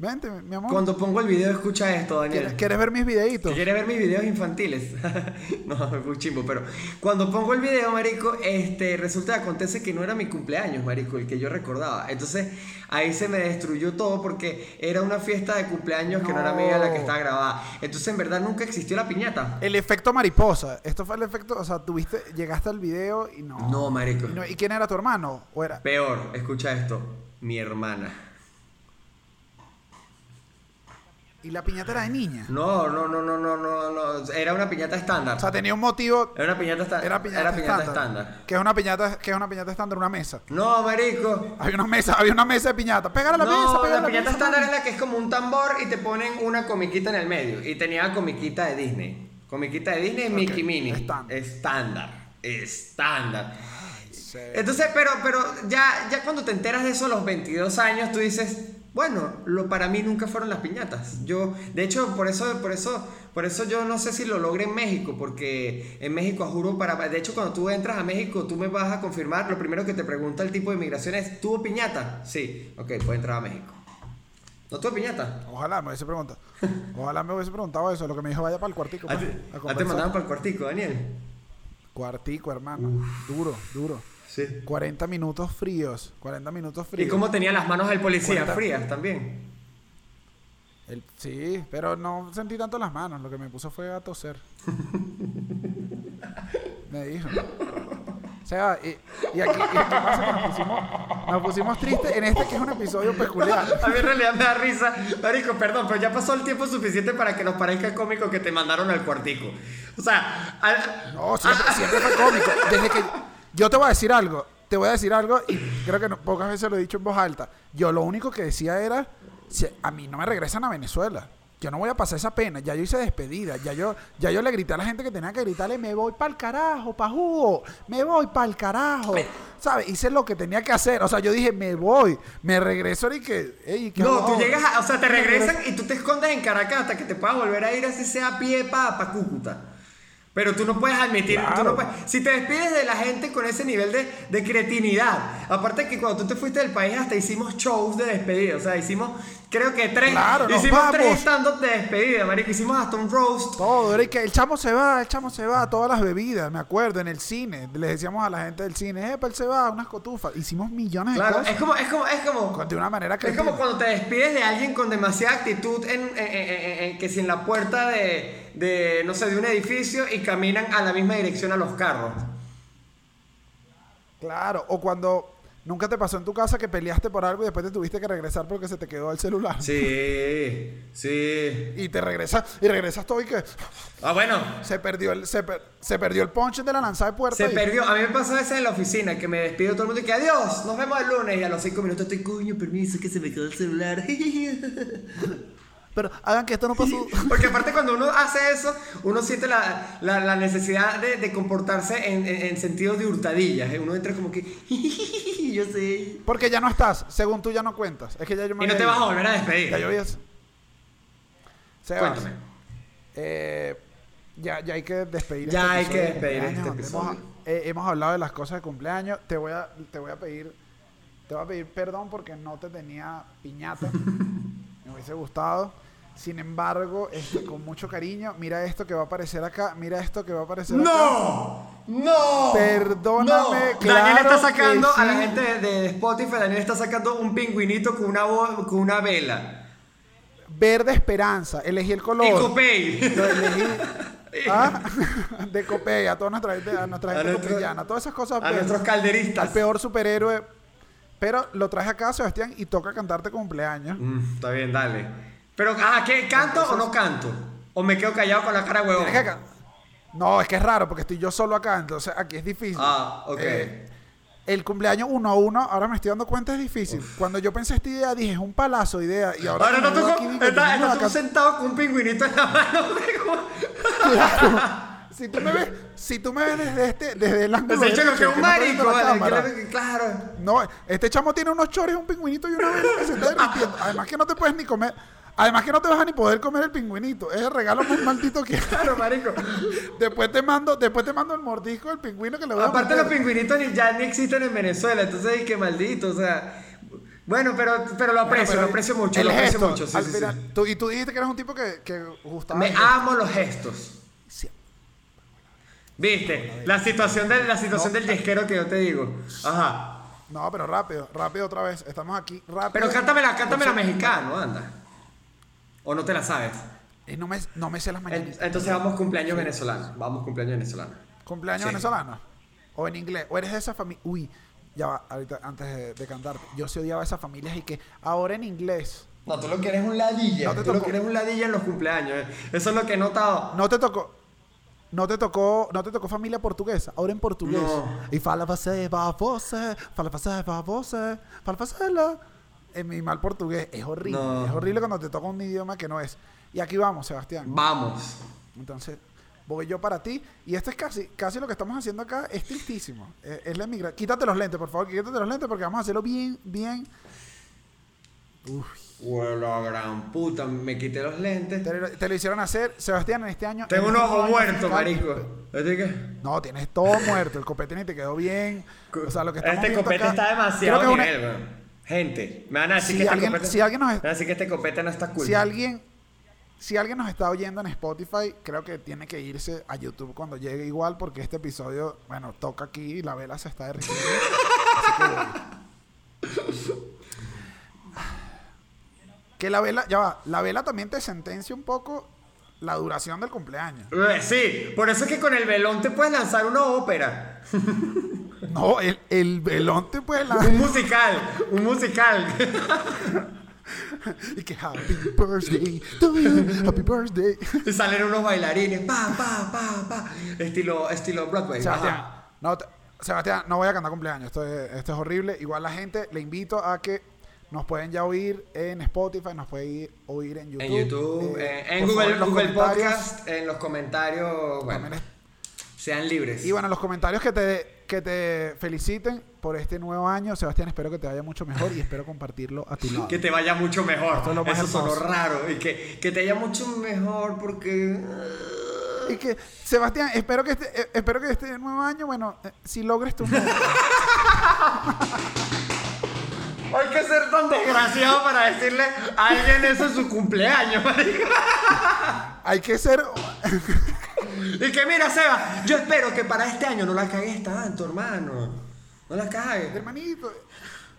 [SPEAKER 1] vente, mi amor.
[SPEAKER 2] cuando pongo el video, escucha esto, Daniel.
[SPEAKER 1] ¿Quieres, quieres ver mis videitos?
[SPEAKER 2] ¿Quieres ver mis videos infantiles? no, fue un chimbo, pero cuando pongo el video, marico, este, resulta que acontece que no era mi cumpleaños, marico, el que yo recordaba. Entonces, ahí se me destruyó todo porque era una fiesta de cumpleaños que no era mía la que estaba grabada. Entonces, en verdad, nunca existió la piñata.
[SPEAKER 1] El efecto mariposa. Esto fue el efecto, o sea, tuviste, llegaste al video y no.
[SPEAKER 2] No, marico.
[SPEAKER 1] Y, no- ¿y quién era tu hermano? ¿O era?
[SPEAKER 2] Peor, escucha esto, mi hermana.
[SPEAKER 1] Y la piñata era de niña.
[SPEAKER 2] No, no, no, no, no, no, no, era una piñata estándar.
[SPEAKER 1] O sea, tenía un motivo.
[SPEAKER 2] Era una piñata, esta-
[SPEAKER 1] Era piñata, estándar.
[SPEAKER 2] estándar.
[SPEAKER 1] Que es una piñata, que es una piñata estándar, una mesa.
[SPEAKER 2] No, marico.
[SPEAKER 1] Había una mesa, había una mesa de piñata. Pégale a la mesa,
[SPEAKER 2] No,
[SPEAKER 1] pégale a
[SPEAKER 2] la piñata
[SPEAKER 1] mesa,
[SPEAKER 2] estándar es la que es como un tambor y te ponen una comiquita en el medio. Y tenía comiquita de Disney. Comiquita de Disney, Mickey Minnie.
[SPEAKER 1] estándar.
[SPEAKER 2] Estándar. Estándar. Entonces, pero, pero ya, ya cuando te enteras de eso a los 22 años, tú dices, bueno, lo para mí nunca fueron las piñatas. Yo, de hecho, por eso, por eso, por eso yo no sé si lo logré en México, porque en México, juro, para, de hecho, cuando tú entras a México, tú me vas a confirmar, lo primero que te pregunta el tipo de inmigración es, ¿tuvo piñata? Sí, ok, puede entrar a México. ¿No tuvo piñata?
[SPEAKER 1] Ojalá me hubiese preguntado. Ojalá me hubiese preguntado eso. Lo que me dijo, vaya para el cuartico.
[SPEAKER 2] Ah,
[SPEAKER 1] pues,
[SPEAKER 2] te-
[SPEAKER 1] a
[SPEAKER 2] ah, te mandaban para el cuartico, Daniel.
[SPEAKER 1] Cuartico, hermano. Duro, duro.
[SPEAKER 2] Sí.
[SPEAKER 1] 40 minutos fríos. 40 minutos
[SPEAKER 2] ¿Y
[SPEAKER 1] fríos.
[SPEAKER 2] cómo tenía las manos del policía? Frías también.
[SPEAKER 1] El- sí, pero no sentí tanto las manos. Lo que me puso fue a toser. me dijo. O sea, y, y aquí, y aquí pasa que nos pusimos, nos pusimos tristes en este que es un episodio peculiar.
[SPEAKER 2] A mí en realidad me da risa. Marico, perdón, pero ya pasó el tiempo suficiente para que nos parezca cómico que te mandaron al cuartico. O sea, al-
[SPEAKER 1] No, siempre, siempre fue cómico. Desde que yo te voy a decir algo, te voy a decir algo y creo que no- pocas veces lo he dicho en voz alta. Yo lo único que decía era, si a mí no me regresan a Venezuela. Yo no voy a pasar esa pena. Ya yo hice despedida. Ya yo, ya yo le grité a la gente que tenía que gritarle, me voy para el carajo, pa' jugo. Me voy para el carajo. ¿Sabes? Hice lo que tenía que hacer. O sea, yo dije, me voy. Me regreso y que... ey, ¿qué
[SPEAKER 2] no,
[SPEAKER 1] hago
[SPEAKER 2] tú llegas, a- o sea, te regresan y tú te escondes en Caracas hasta que te puedas volver a ir así sea a pie para pa Cúcuta. Pero tú no puedes admitir, tú no puedes- si te despides de la gente con ese nivel de, de cretinidad, aparte que cuando tú te fuiste del país hasta hicimos shows de despedida, o sea, hicimos, creo que tres,
[SPEAKER 1] Claro,
[SPEAKER 2] hicimos tres stand-up de despedida, marico, hicimos hasta un roast.
[SPEAKER 1] Todo, era que el chamo se va, el chamo se va, todas las bebidas, me acuerdo, en el cine. Le decíamos a la gente del cine, epa, él se va, unas cotufas. Hicimos millones de cosas.
[SPEAKER 2] es como, es como, es como,
[SPEAKER 1] de una manera
[SPEAKER 2] Es como cuando te despides de alguien con demasiada actitud en, en- en- en- en- que si en la puerta de, de, no sé, de un edificio y caminan a la misma dirección a los carros.
[SPEAKER 1] Claro, o cuando nunca te pasó en tu casa que peleaste por algo y después te tuviste que regresar porque se te quedó el celular.
[SPEAKER 2] Sí, sí.
[SPEAKER 1] Y te regresas, y regresas todo y que
[SPEAKER 2] Ah, bueno,
[SPEAKER 1] se perdió el, se, per- se perdió el punch de la lanzada de puerta.
[SPEAKER 2] se
[SPEAKER 1] y-
[SPEAKER 2] perdió. A mí me pasó eso en la oficina, que me despido todo el mundo y que adiós, nos vemos el lunes. Y a los cinco minutos estoy, coño, permiso, que se me quedó el celular.
[SPEAKER 1] Pero hagan que esto no pasó.
[SPEAKER 2] Porque aparte cuando uno hace eso, uno siente la, la- la necesidad de, de comportarse en, en- en sentido de hurtadillas. ¿eh? Uno entra como que, yo sé.
[SPEAKER 1] Porque ya no estás, según tú ya no cuentas. Es que ya yo me
[SPEAKER 2] Y no te
[SPEAKER 1] ido.
[SPEAKER 2] vas a volver a despedir.
[SPEAKER 1] Ya yo había- Sebas,
[SPEAKER 2] Cuéntame.
[SPEAKER 1] eh, ya, ya hay que despedir
[SPEAKER 2] Ya hay
[SPEAKER 1] episodio
[SPEAKER 2] que
[SPEAKER 1] de
[SPEAKER 2] despedir este episodio.
[SPEAKER 1] Hemos, eh, hemos hablado de las cosas de cumpleaños. Te voy a, te voy a pedir, te voy a pedir perdón porque no te tenía piñata. Hubiese gustado. Sin embargo, este, con mucho cariño, mira esto que va a aparecer acá, mira esto que va a aparecer acá.
[SPEAKER 2] ¡No! ¡No!
[SPEAKER 1] Perdóname,
[SPEAKER 2] No.
[SPEAKER 1] claro
[SPEAKER 2] Daniel está sacando, a la gente de, de Spotify, Daniel está sacando un pingüinito con una, con una vela.
[SPEAKER 1] Verde esperanza, elegí el color.
[SPEAKER 2] Y Copey.
[SPEAKER 1] Lo elegí. ¿Ah? De Copey, a toda nuestra gente, a nuestra
[SPEAKER 2] A
[SPEAKER 1] gente
[SPEAKER 2] nuestro-
[SPEAKER 1] copeyana, todas esas cosas.
[SPEAKER 2] A
[SPEAKER 1] verdes.
[SPEAKER 2] nuestros calderistas.
[SPEAKER 1] al peor superhéroe. Pero lo traje acá, Sebastián, y toca cantarte cumpleaños.
[SPEAKER 2] Mm, está bien, dale. Pero, ah, ¿qué? ¿Canto o no canto? ¿O me quedo callado con la cara huevón?
[SPEAKER 1] Que can- No, es que es raro porque estoy yo solo acá, entonces aquí es difícil.
[SPEAKER 2] Ah, ok.
[SPEAKER 1] Eh, el cumpleaños uno a uno, ahora me estoy dando cuenta, es difícil. Cuando yo pensé esta idea, dije, es un palazo de idea. Y ahora,
[SPEAKER 2] Ahora
[SPEAKER 1] aquí, no
[SPEAKER 2] estás
[SPEAKER 1] la
[SPEAKER 2] tú sentado con un pingüinito en la mano.
[SPEAKER 1] Claro. Si tú me ves, si tú me ves desde este, desde el ángulo
[SPEAKER 2] Ese chico que es un
[SPEAKER 1] no
[SPEAKER 2] marico, vale, le- claro.
[SPEAKER 1] No, este chamo tiene unos chores, un pingüinito y una vela que se está derritiendo. Además que no te puedes ni comer. Además que no te vas a ni poder comer el pingüinito. Es el regalo más maldito que.
[SPEAKER 2] Claro, marico.
[SPEAKER 1] Después te mando, después te mando el mordisco del pingüino que le voy a
[SPEAKER 2] Aparte
[SPEAKER 1] meter.
[SPEAKER 2] los pingüinitos ni, ya ni existen en Venezuela, entonces qué maldito, o sea. Bueno, pero, pero lo aprecio,
[SPEAKER 1] Pero
[SPEAKER 2] lo aprecio mucho,
[SPEAKER 1] el
[SPEAKER 2] lo aprecio
[SPEAKER 1] gesto,
[SPEAKER 2] mucho. sí,
[SPEAKER 1] al
[SPEAKER 2] sí,
[SPEAKER 1] final-
[SPEAKER 2] sí.
[SPEAKER 1] tú- y tú dijiste que eres un tipo que, que gustaba.
[SPEAKER 2] Me
[SPEAKER 1] el
[SPEAKER 2] amo los gestos. ¿Viste? La situación del, la situación del yesquero que yo te digo. Ajá.
[SPEAKER 1] No, pero rápido, rápido otra vez. Estamos aquí, rápido.
[SPEAKER 2] Pero cántamela, cántamela mexicano, anda. ¿O no te la sabes?
[SPEAKER 1] Y no me, no me sé las mañanitas.
[SPEAKER 2] Entonces vamos cumpleaños venezolano. Vamos cumpleaños venezolano.
[SPEAKER 1] ¿Cumpleaños
[SPEAKER 2] Sí.
[SPEAKER 1] venezolano? ¿O en inglés? ¿O eres de esa familia? Uy, ya va, ahorita, antes de, de cantarte. Yo sí odiaba esas familias y que ahora en inglés.
[SPEAKER 2] No, tú lo que eres un ladilla.
[SPEAKER 1] No te
[SPEAKER 2] tú lo
[SPEAKER 1] tocó.
[SPEAKER 2] que eres un ladilla en los cumpleaños. eh. Eso es lo que he notado.
[SPEAKER 1] No te tocó. No te tocó, no te tocó familia portuguesa, ahora en portugués.
[SPEAKER 2] No.
[SPEAKER 1] Y fala você, va você, fala você, va você, fala você. En mi mal portugués es horrible,
[SPEAKER 2] No.
[SPEAKER 1] es horrible cuando te toca un idioma que no es. Y aquí vamos, Sebastián.
[SPEAKER 2] Vamos.
[SPEAKER 1] Entonces, voy yo para ti. Y esto es casi, casi lo que estamos haciendo acá. Es tristísimo. Es, es la emigración. Quítate los lentes, por favor. Quítate los lentes porque vamos a hacerlo bien, bien. Uf.
[SPEAKER 2] La gran puta, me quité los lentes.
[SPEAKER 1] Te, lo- te lo hicieron hacer, Sebastián, en este año.
[SPEAKER 2] Tengo
[SPEAKER 1] en
[SPEAKER 2] un
[SPEAKER 1] este
[SPEAKER 2] ojo muerto, marico. ¿Así que?
[SPEAKER 1] No, tienes todo muerto. El copete ni te quedó bien. O sea, lo que
[SPEAKER 2] Este copete
[SPEAKER 1] acá-
[SPEAKER 2] está
[SPEAKER 1] creo
[SPEAKER 2] demasiado
[SPEAKER 1] que es una-
[SPEAKER 2] nivel. Gente, me van a decir
[SPEAKER 1] Si
[SPEAKER 2] que este
[SPEAKER 1] alguien-
[SPEAKER 2] copete.
[SPEAKER 1] si alguien nos-
[SPEAKER 2] Me van a decir que este copete no está cool.
[SPEAKER 1] Si alguien, si alguien nos está oyendo en Spotify, creo que tiene que irse a YouTube cuando llegue igual, porque este episodio, bueno, toca aquí y la vela se está derritiendo. Así que. Que la vela, ya va, la vela también te sentencia un poco la duración del cumpleaños.
[SPEAKER 2] Eh, Sí, por eso es que con el velón te puedes lanzar una ópera.
[SPEAKER 1] No, el, el velón te puede la...
[SPEAKER 2] Un musical, un musical.
[SPEAKER 1] y que happy birthday to you, happy birthday.
[SPEAKER 2] y salen unos bailarines, pa, pa, pa, pa. Estilo, estilo Broadway.
[SPEAKER 1] Sebastián, no, Sebastián, no voy a cantar cumpleaños. Esto es, esto es horrible. Igual la gente, le invito a que nos pueden ya oír en Spotify, nos pueden ir- oír en YouTube.
[SPEAKER 2] En YouTube,
[SPEAKER 1] eh,
[SPEAKER 2] en, Google,
[SPEAKER 1] favor,
[SPEAKER 2] Google. Podcast, en los comentarios, bueno,
[SPEAKER 1] es-
[SPEAKER 2] sean libres.
[SPEAKER 1] Y bueno, los comentarios que te, que te feliciten por este nuevo año. Sebastián, espero que te vaya mucho mejor y espero compartirlo a tu lado.
[SPEAKER 2] que te vaya mucho mejor.
[SPEAKER 1] Esto es lo más
[SPEAKER 2] Eso sonó
[SPEAKER 1] hermoso.
[SPEAKER 2] raro. Y que, que te vaya mucho mejor porque.
[SPEAKER 1] Y que, Sebastián, espero que este, eh, espero que este nuevo año, bueno, eh, si logres tu.
[SPEAKER 2] Hay que ser tan desgraciado para decirle a alguien eso en su cumpleaños, marico.
[SPEAKER 1] Hay que ser.
[SPEAKER 2] Y que mira, Seba, yo espero que para este año no la cagues tanto, hermano. No la cagues.
[SPEAKER 1] Hermanito,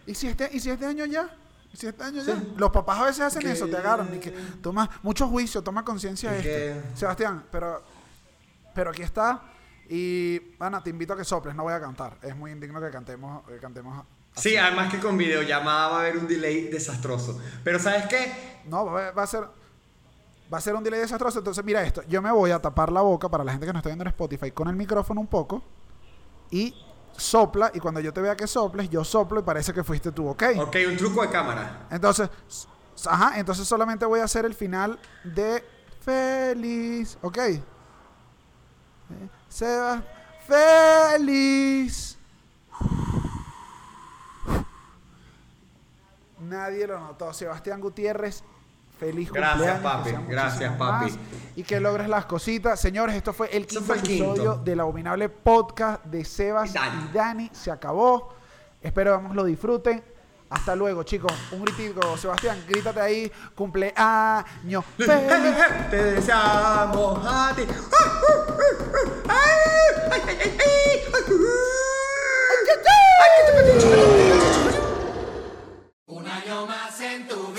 [SPEAKER 1] ¿y si este, y si este año ya? ¿Y si este año ya? Los papás a veces hacen
[SPEAKER 2] Que-
[SPEAKER 1] eso, te agarran y que toma mucho juicio, toma conciencia de
[SPEAKER 2] que-
[SPEAKER 1] esto. Sebastián, pero, pero aquí está. Y, Ana, te invito a que soples, no voy a cantar. Es muy indigno que cantemos, que cantemos.
[SPEAKER 2] Sí, además que con videollamada va a haber un delay desastroso. Pero ¿sabes qué?
[SPEAKER 1] No, va, a ser. Va a ser un delay desastroso. Entonces, mira esto. Yo me voy a tapar la boca para la gente que nos está viendo en Spotify con el micrófono un poco. Y sopla. Y cuando yo te vea que soples, yo soplo y parece que fuiste tú, ¿ok?
[SPEAKER 2] Ok, un truco de cámara.
[SPEAKER 1] Entonces, ajá, entonces solamente voy a hacer el final de feliz, ¿ok? Eh, Seba, feliz. Nadie lo notó. Sebastián Gutiérrez, feliz
[SPEAKER 2] Gracias,
[SPEAKER 1] cumpleaños.
[SPEAKER 2] papi. Gracias, papi.
[SPEAKER 1] más Y que logres las cositas. Señores, esto fue el quinto
[SPEAKER 2] fue el quinto.
[SPEAKER 1] episodio del abominable podcast de Sebas
[SPEAKER 2] Y Dani.
[SPEAKER 1] y Dani. Se acabó. Espero que lo disfruten. Hasta luego, chicos. Un gritico, Sebastián, grítate ahí. Cumpleaños feliz.
[SPEAKER 2] Te deseamos a ti. Ay, ay, ay, ay, ay. Ay, ay, ay. Un año más en tu